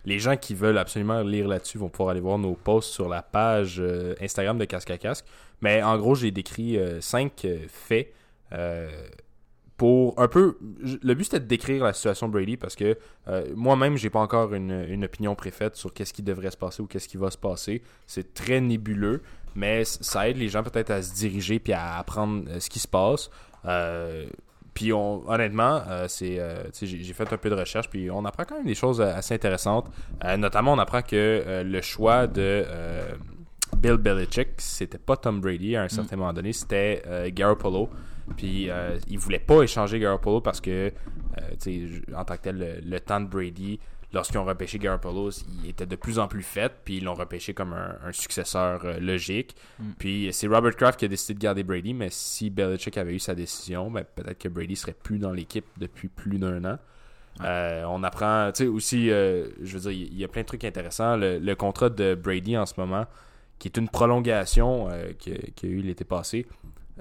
les gens qui veulent absolument lire là-dessus vont pouvoir aller voir nos posts sur la page euh, Instagram de Casque à Casque. Mais en gros, j'ai décrit euh, cinq euh, faits pour un peu. Le but c'était de décrire la situation Brady parce que moi-même, j'ai pas encore une, opinion préfaite sur qu'est-ce qui devrait se passer ou qu'est-ce qui va se passer. C'est très nébuleux, mais ça aide les gens peut-être à se diriger puis à apprendre ce qui se passe. Puis on, honnêtement, euh, c'est, euh, j'ai, fait un peu de recherche, puis on apprend quand même des choses euh, assez intéressantes. Euh, notamment, on apprend que le choix de Bill Belichick, c'était pas Tom Brady à un certain moment donné, c'était Garoppolo. Puis euh, il voulait pas échanger Garoppolo parce que, en tant que tel, le, le temps de Brady, lorsqu'ils ont repêché Garoppolo, il était de plus en plus fait, puis ils l'ont repêché comme un, un successeur euh, logique. Puis c'est Robert Kraft qui a décidé de garder Brady, mais si Belichick avait eu sa décision, ben, peut-être que Brady serait plus dans l'équipe depuis plus d'un an. Euh, on apprend, tu sais, aussi, euh, je veux dire, il y a plein de trucs intéressants. Le, le contrat de Brady en ce moment, qui est une prolongation euh, qui, qui a eu l'été passé,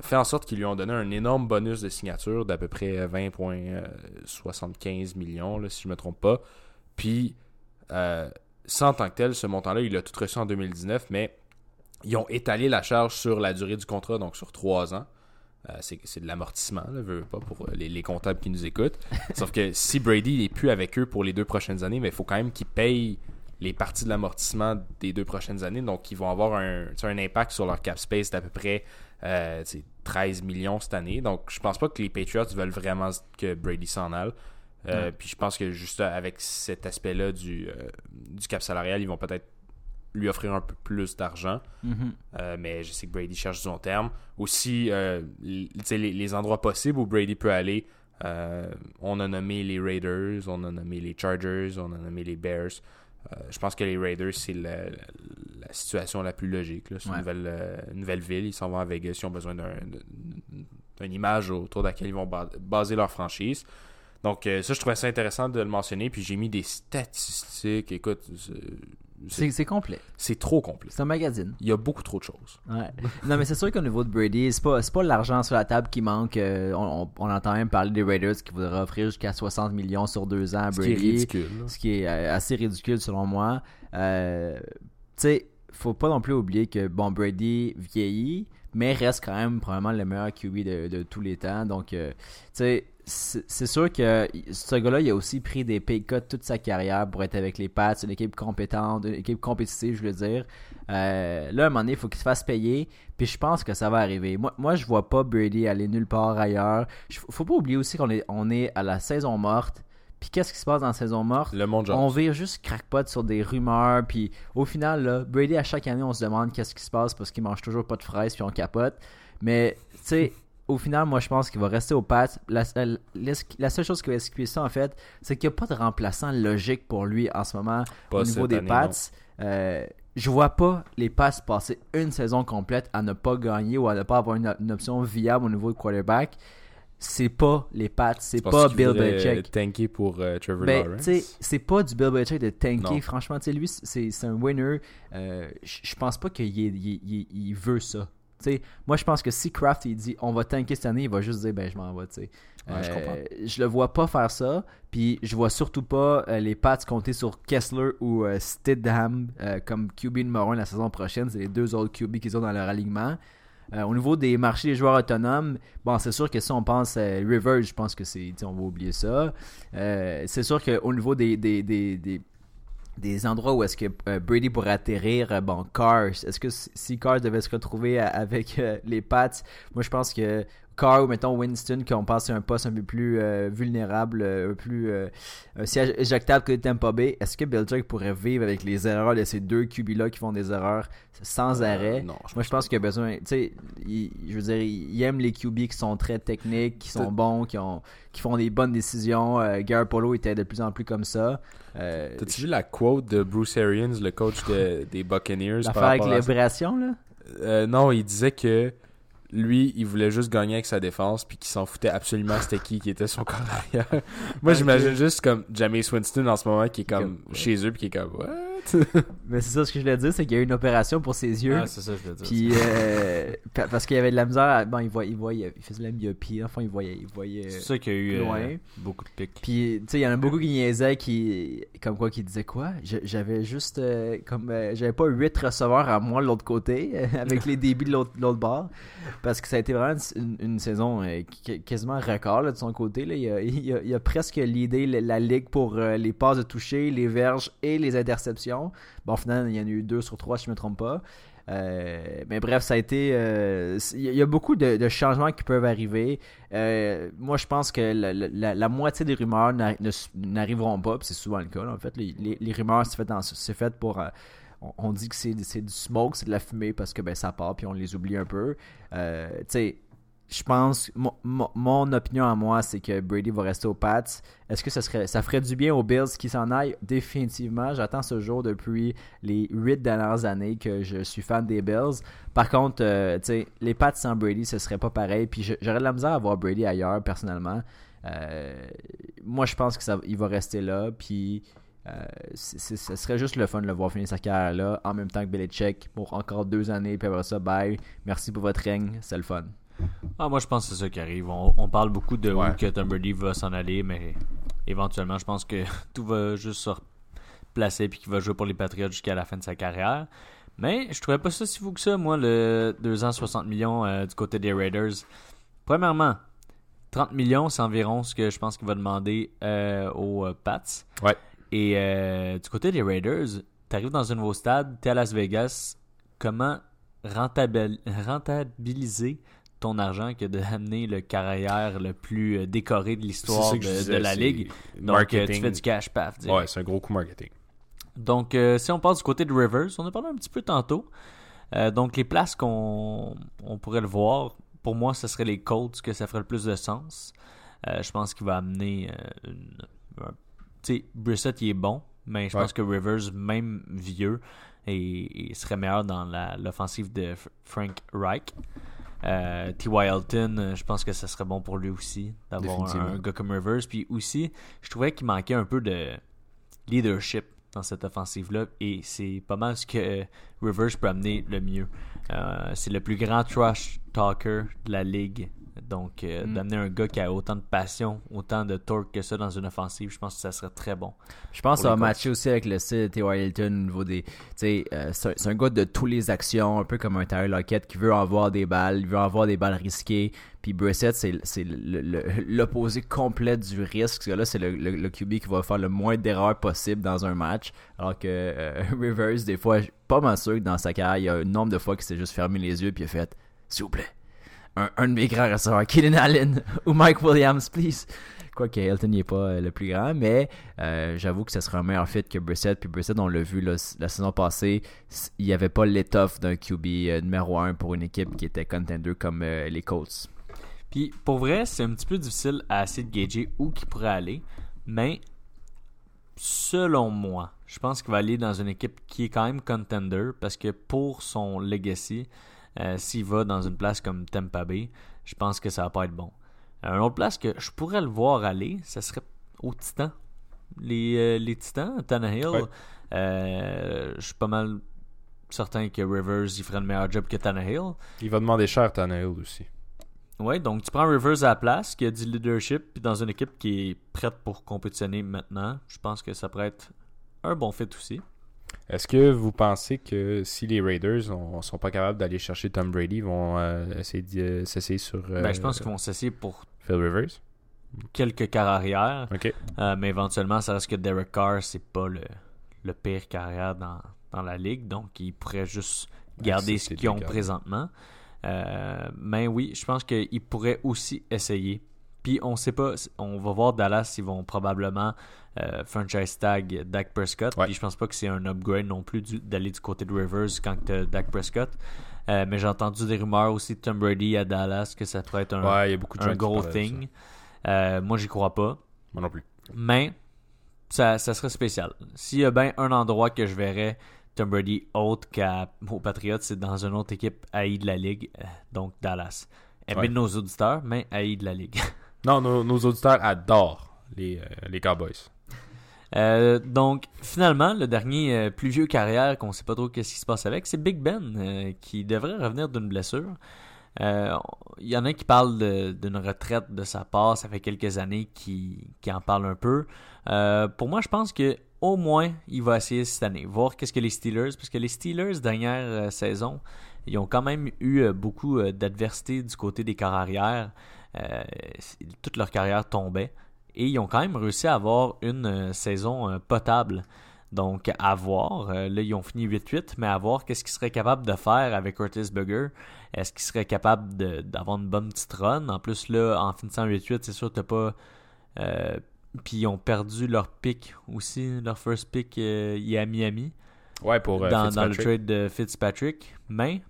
fait en sorte qu'ils lui ont donné un énorme bonus de signature d'à peu près 20,75 millions, là, si je me trompe pas. Puis, euh, sans tant que tel, ce montant-là, il l'a tout reçu en 2019, mais ils ont étalé la charge sur la durée du contrat, donc sur trois ans. Euh, c'est de l'amortissement, là, veux, veux pas pour les, les comptables qui nous écoutent. [laughs] Sauf que si Brady n'est plus avec eux pour les deux prochaines années, mais il faut quand même qu'ils payent les parties de l'amortissement des deux prochaines années. Donc, ils vont avoir un, impact sur leur cap space d'à peu près euh, tu sais, 13 millions cette année. Donc, je pense pas que les Patriots veulent vraiment que Brady s'en aille. Euh, Puis je pense que juste avec cet aspect-là du, euh, du cap salarial, ils vont peut-être lui offrir un peu plus d'argent. Mhm. Euh, mais je sais que Brady cherche du long terme. Aussi, les, les endroits possibles où Brady peut aller, on a nommé les Raiders, on a nommé les Chargers, on a nommé les Bears. Je pense que les Raiders, c'est la, situation la plus logique. C'est Ouais. une, nouvelle, ville. Ils s'en vont à Vegas. Ils ont besoin d'un- d'une image autour de laquelle ils vont ba- baser leur franchise. Donc, euh, ça, je trouvais ça intéressant de le mentionner. Puis, j'ai mis des statistiques. Écoute, c'est- complet. c'est trop complet. C'est un magazine. Il y a beaucoup trop de choses. Ouais. [laughs] Non, mais c'est sûr qu'au niveau de Brady, c'est pas, pas l'argent sur la table qui manque. euh, on, on- on entend même parler des Raiders qui voudraient offrir jusqu'à 60 millions sur deux ans à Ce qui est Brady. ridicule. ce qui est euh, assez ridicule selon moi. Euh, tu sais, faut pas non plus oublier que bon Brady vieillit, mais reste quand même probablement le meilleur QB de, de tous les temps. Donc, euh, tu sais, c'est sûr que ce gars-là, il a aussi pris des pay cuts toute sa carrière pour être avec les Pats, une équipe compétente, une équipe compétitive, je veux dire. Euh, là, à un moment donné, il faut qu'il se fasse payer. Puis je pense que ça va arriver. Moi, moi je vois pas Brady aller nulle part ailleurs. Faut pas oublier aussi qu'on est, on est à la saison morte. Puis qu'est-ce qui se passe dans la saison morte? Le monde. On vire juste crackpot sur des rumeurs, puis au final, là, Brady, à chaque année, on se demande qu'est-ce qui se passe parce qu'il mange toujours pas de fraises, puis on capote. Mais, tu sais, au final, moi, je pense qu'il va rester au Pats. La, la- la seule chose qui va expliquer ça, en fait, c'est qu'il n'y a pas de remplaçant logique pour lui en ce moment Pas au niveau des année, Pats. Euh, je vois pas les Pats passer une saison complète à ne pas gagner ou à ne pas avoir une, une option viable au niveau de quarterback. C'est pas les Pats, c'est pas Bill Belichick. tanker pour euh, Trevor Ben, Lawrence. c'est pas du Bill Belichick de tanker. Non. Franchement, tu sais, lui, c'est un winner. Euh, Je pense pas qu'il il- il- il veut ça. Moi, je pense que si Kraft il dit on va tanker cette année, il va juste dire ben je m'en vais. tu sais. Ouais, je comprends. je le vois pas faire ça. Puis je vois surtout pas euh, les Pats compter sur Kessler ou euh, Stidham euh, comme QB numéro 1 la saison prochaine. C'est les deux autres QB qu'ils ont dans leur alignement. Euh, au niveau des marchés des joueurs autonomes, bon, c'est sûr que si on pense à Rivers, je pense que c'est, on va oublier ça. Euh, c'est sûr qu'au niveau des, des, des, des, des endroits où est-ce que euh, Brady pourrait atterrir, euh, bon, Carr, est-ce que si Carr devait se retrouver à- avec euh, les Pats, moi je pense que Carr ou mettons Winston, qui ont passé un poste un peu plus euh, vulnérable, euh, un peu plus euh, un siège éjectable que Tampa Bay, est-ce que Belichick pourrait vivre avec les erreurs de ces deux QB-là qui font des erreurs sans Euh, arrêt? non, Moi, je pense qu'il y a besoin. Tu sais, je veux dire, il aime les QB qui sont très techniques, qui sont bons, qui, ont, qui font des bonnes décisions. Gary Polo était de plus en plus comme ça. T'as-tu vu la quote de Bruce Arians, le coach de- des Buccaneers L'affaire avec à là? Euh, non, il disait que lui, il voulait juste gagner avec sa défense, puis qu'il s'en foutait absolument c'était qui qui était son corps arrière. [laughs] Moi, Ok. j'imagine juste comme Jameis Winston en ce moment, qui est comme Comme- chez eux, puis qui est comme what? [laughs] Mais c'est ça ce que je voulais dire, c'est qu'il y a eu une opération pour ses yeux. Ah, c'est ça, je veux dire. Puis, euh, pa- parce qu'il y avait de la misère. à- bon, il voyait, il voyait, il faisait de la myopie. Enfin, il voyait, il voyait. C'est ça qu'il y a eu euh, loin. beaucoup de pics. Puis, tu sais, il y en a beaucoup qui niaisaient, qui, comme quoi, qui disaient quoi? J'avais juste, euh, comme, euh, j'avais pas huit receveurs à moi de l'autre côté, euh, [laughs] avec les débits de l'autre bord. Parce que ça a été vraiment une, une saison euh, quasiment record là, de son côté. Là. Il, a, il, a, il a presque l'idée la, la ligue pour euh, les passes de toucher, les verges et les interceptions. Bon, au final, il y en a eu deux sur trois, si je me trompe pas. Euh, mais bref, ça a été. euh, Il y a- beaucoup de, changements qui peuvent arriver. Euh, moi, je pense que la, moitié des rumeurs ne n'arriveront pas. C'est souvent le cas. là, en fait, les, rumeurs, c'est fait, pour. on, on dit que c'est du smoke, c'est de la fumée parce que ben, ça part, puis on les oublie un peu. Tu sais, je pense, mon, opinion à moi, c'est que Brady va rester aux Pats. Est-ce que ça, serait, ça ferait du bien aux Bills qui s'en aillent? Définitivement. J'attends ce jour depuis les huit dernières années que je suis fan des Bills. Par contre, euh, les Pats sans Brady, ce serait pas pareil. Puis j'aurais de la misère à voir Brady ailleurs, personnellement. Euh, moi, je pense que ça, il va rester là. Puis euh, ce serait juste le fun de le voir finir sa carrière là, en même temps que Belichick pour encore deux années. Puis ça, bye. Merci pour votre règne. C'est le fun. Ah, moi, je pense que c'est ça qui arrive. On, on parle beaucoup de Ouais. où que Tom Brady va s'en aller, mais éventuellement, je pense que [laughs] tout va juste se replacer puis qu'il va jouer pour les Patriots jusqu'à la fin de sa carrière. Mais je trouvais pas ça si fou que ça, moi, le 2 ans 60 millions euh, du côté des Raiders. Premièrement, 30 millions, c'est environ ce que je pense qu'il va demander euh, aux euh, Pats. Ouais. Et euh, du côté des Raiders, t'arrives dans un nouveau stade, t'es à Las Vegas, comment rentabil- rentabiliser ton argent que d'amener le carrière le plus euh, décoré de l'histoire de, de la ligue. Donc, euh, marketing. tu fais du cash, paf. direct. Ouais, c'est un gros coup marketing. Donc, euh, si on passe du côté de Rivers, on a parlé un petit peu tantôt. Euh, donc, les places qu'on on pourrait le voir, pour moi, ce serait les Colts que ça ferait le plus de sens. Euh, je pense qu'il va amener une. Tu sais, Brissett, il est bon, mais je Ouais. pense que Rivers, même vieux, et, et serait meilleur dans l'offensive de Frank Reich. Euh, T.Y. Elton, euh, je pense que ce serait bon pour lui aussi d'avoir un, un gars comme Rivers. Puis aussi, je trouvais qu'il manquait un peu de leadership. dans cette offensive-là et c'est pas mal ce que Rivers peut amener le mieux. Euh, c'est le plus grand trash talker de la ligue. Donc, euh, Mm. d'amener un gars qui a autant de passion, autant de torque que ça dans une offensive, je pense que ça serait très bon. Je pense que ça va matcher aussi avec le style de T.Y. Hilton au niveau des. Tu sais, euh, c'est un- gars de tous les actions, un peu comme un Tyler Lockett qui veut avoir des balles, il veut avoir des balles risquées. Puis Brissett, c'est c'est le- le- l'opposé complet du risque. Ce gars-là, c'est le, le- le QB qui va faire le moins d'erreurs possible dans un match. Alors que euh, [laughs] Rivers, des fois, pas mal sûr que dans sa carrière, il y a un nombre de fois qu'il s'est juste fermé les yeux puis il a fait S'il vous plaît, un, de mes grands receveurs, Keenan Allen [laughs] ou Mike Williams, please. Quoique Hilton n'est pas euh, le plus grand, mais euh, j'avoue que ce serait un meilleur fit que Brissett. Puis Brissett, on l'a vu la saison passée, il n'y avait pas l'étoffe d'un QB euh, numéro 1 pour une équipe qui était contender comme les Colts. Puis pour vrai, c'est un petit peu difficile à essayer de gager où qu'il pourrait aller, mais selon moi, je pense qu'il va aller dans une équipe qui est quand même contender parce que pour son legacy, euh, s'il va dans une place comme Tampa Bay, je pense que ça va pas être bon. Un autre place que je pourrais le voir aller, ça serait aux Titans. Les, euh, les Titans, Tannehill, Ouais. euh, je suis pas mal certain que Rivers il ferait le meilleur job que Tannehill. Il va demander cher Tannehill aussi. Ouais, donc tu prends Rivers à la place, qui a du leadership, puis dans une équipe qui est prête pour compétitionner maintenant. Je pense que ça pourrait être un bon fit aussi. Est-ce que vous pensez que si les Raiders ne sont pas capables d'aller chercher Tom Brady, ils vont euh, essayer de euh, s'essayer sur euh, Ben, je pense qu'ils vont s'essayer pour Phil Rivers? quelques carrières, euh, mais éventuellement, ça reste que Derek Carr, c'est pas le, le pire carrière dans, dans la ligue, donc ils pourraient juste garder ce qu'ils ont présentement. Mais oui, je pense qu'ils pourraient aussi essayer. Puis on sait pas, on va voir Dallas, ils vont probablement euh, franchise tag Dak Prescott. Ouais. Puis je pense pas que c'est un upgrade non plus d'aller du côté de Rivers quand tu Dak Prescott. Euh, mais j'ai entendu des rumeurs aussi de Tom Brady à Dallas que ça pourrait être un, Ouais, il y a beaucoup de un gros thing. Euh, moi, j'y crois pas. Moi non plus. Mais ça, ça serait spécial. S'il y a bien un endroit que je verrais Tom Brady autre qu'aux Patriots, c'est dans une autre équipe haïe de la Ligue, euh, donc Dallas. Aimé Ouais. de nos auditeurs, mais haïe de la Ligue. [laughs] Non, nos, nos auditeurs adorent les, euh, les Cowboys. Euh, donc, finalement, le dernier euh, plus vieux carrière qu'on sait pas trop qu'est-ce qui se passe avec, c'est Big Ben, euh, qui devrait revenir d'une blessure. Il y en a qui parlent d'une retraite de sa part, ça fait quelques années qui, qui en parlent un peu. Pour moi, je pense que au moins, il va essayer cette année, voir qu'est-ce que les Steelers, parce que les Steelers, dernière saison, ils ont quand même eu beaucoup d'adversité du côté des c'est- toute leur carrière tombait. Et ils ont quand même réussi à avoir une euh, saison euh, potable. Donc, à voir. Euh, là, ils ont fini 8-8, mais à voir qu'est-ce qu'ils seraient capables de faire avec Curtis Burger. Est-ce qu'ils seraient capables d'avoir une bonne petite run? En plus, là, en finissant 8-8, c'est sûr que t'as pas... euh, puis ils ont perdu leur pick aussi. Leur first pick, euh, il est à Miami Ouais, pour dans, dans le trade de Fitzpatrick. Mais,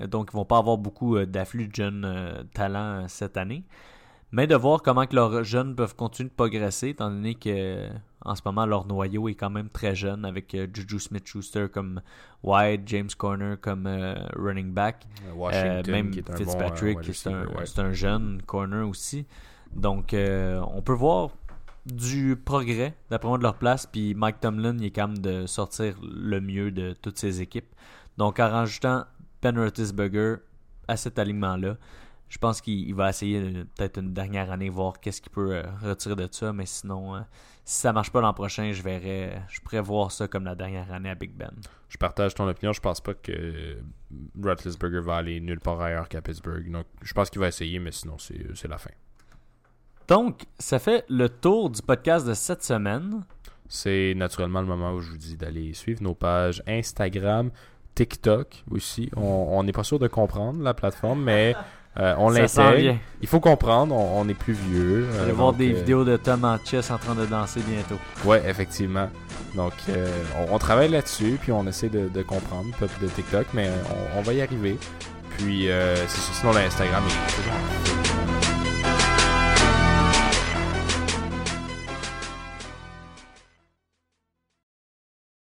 donc, ils vont pas avoir beaucoup d'afflux de jeunes talents cette année. Mais de voir comment que leurs jeunes peuvent continuer de progresser, étant donné que euh, en ce moment, leur noyau est quand même très jeune, avec euh, Juju Smith-Schuster comme wide, James Corner comme euh, running back. Washington, même qui est un Fitzpatrick, bon, c'est un, ouais. jeune corner aussi. Donc, on peut voir du progrès d'après moi de leur place. Puis Mike Tomlin, il est quand même de sortir le mieux de toutes ses équipes. Donc, en rajoutant Ben Roethlisberger à cet alignement-là, je pense qu'il il va essayer peut-être une dernière année, voir qu'est-ce qu'il peut euh, retirer de ça. Mais sinon, euh, si ça marche pas l'an prochain, je verrais, je pourrais voir ça comme la dernière année à Big Ben. Je partage ton opinion. Je pense pas que Roethlisberger va aller nulle part ailleurs qu'à Pittsburgh. Donc, je pense qu'il va essayer, mais sinon, c'est la fin. Donc, ça fait le tour du podcast de cette semaine. C'est naturellement le moment où je vous dis d'aller suivre nos pages Instagram, TikTok aussi. On n'est pas sûr de comprendre la plateforme, mais [laughs] euh, on l'intègre. Il faut comprendre, on, on est plus vieux. Vous euh, allez voir donc, des euh, vidéos de Tom en chess en train de danser bientôt. Ouais, effectivement. Donc, euh, on, on travaille là-dessus, puis on essaie de, de comprendre, peuple de TikTok, mais on, on va y arriver. Puis, euh, c'est ça. sinon, l'Instagram est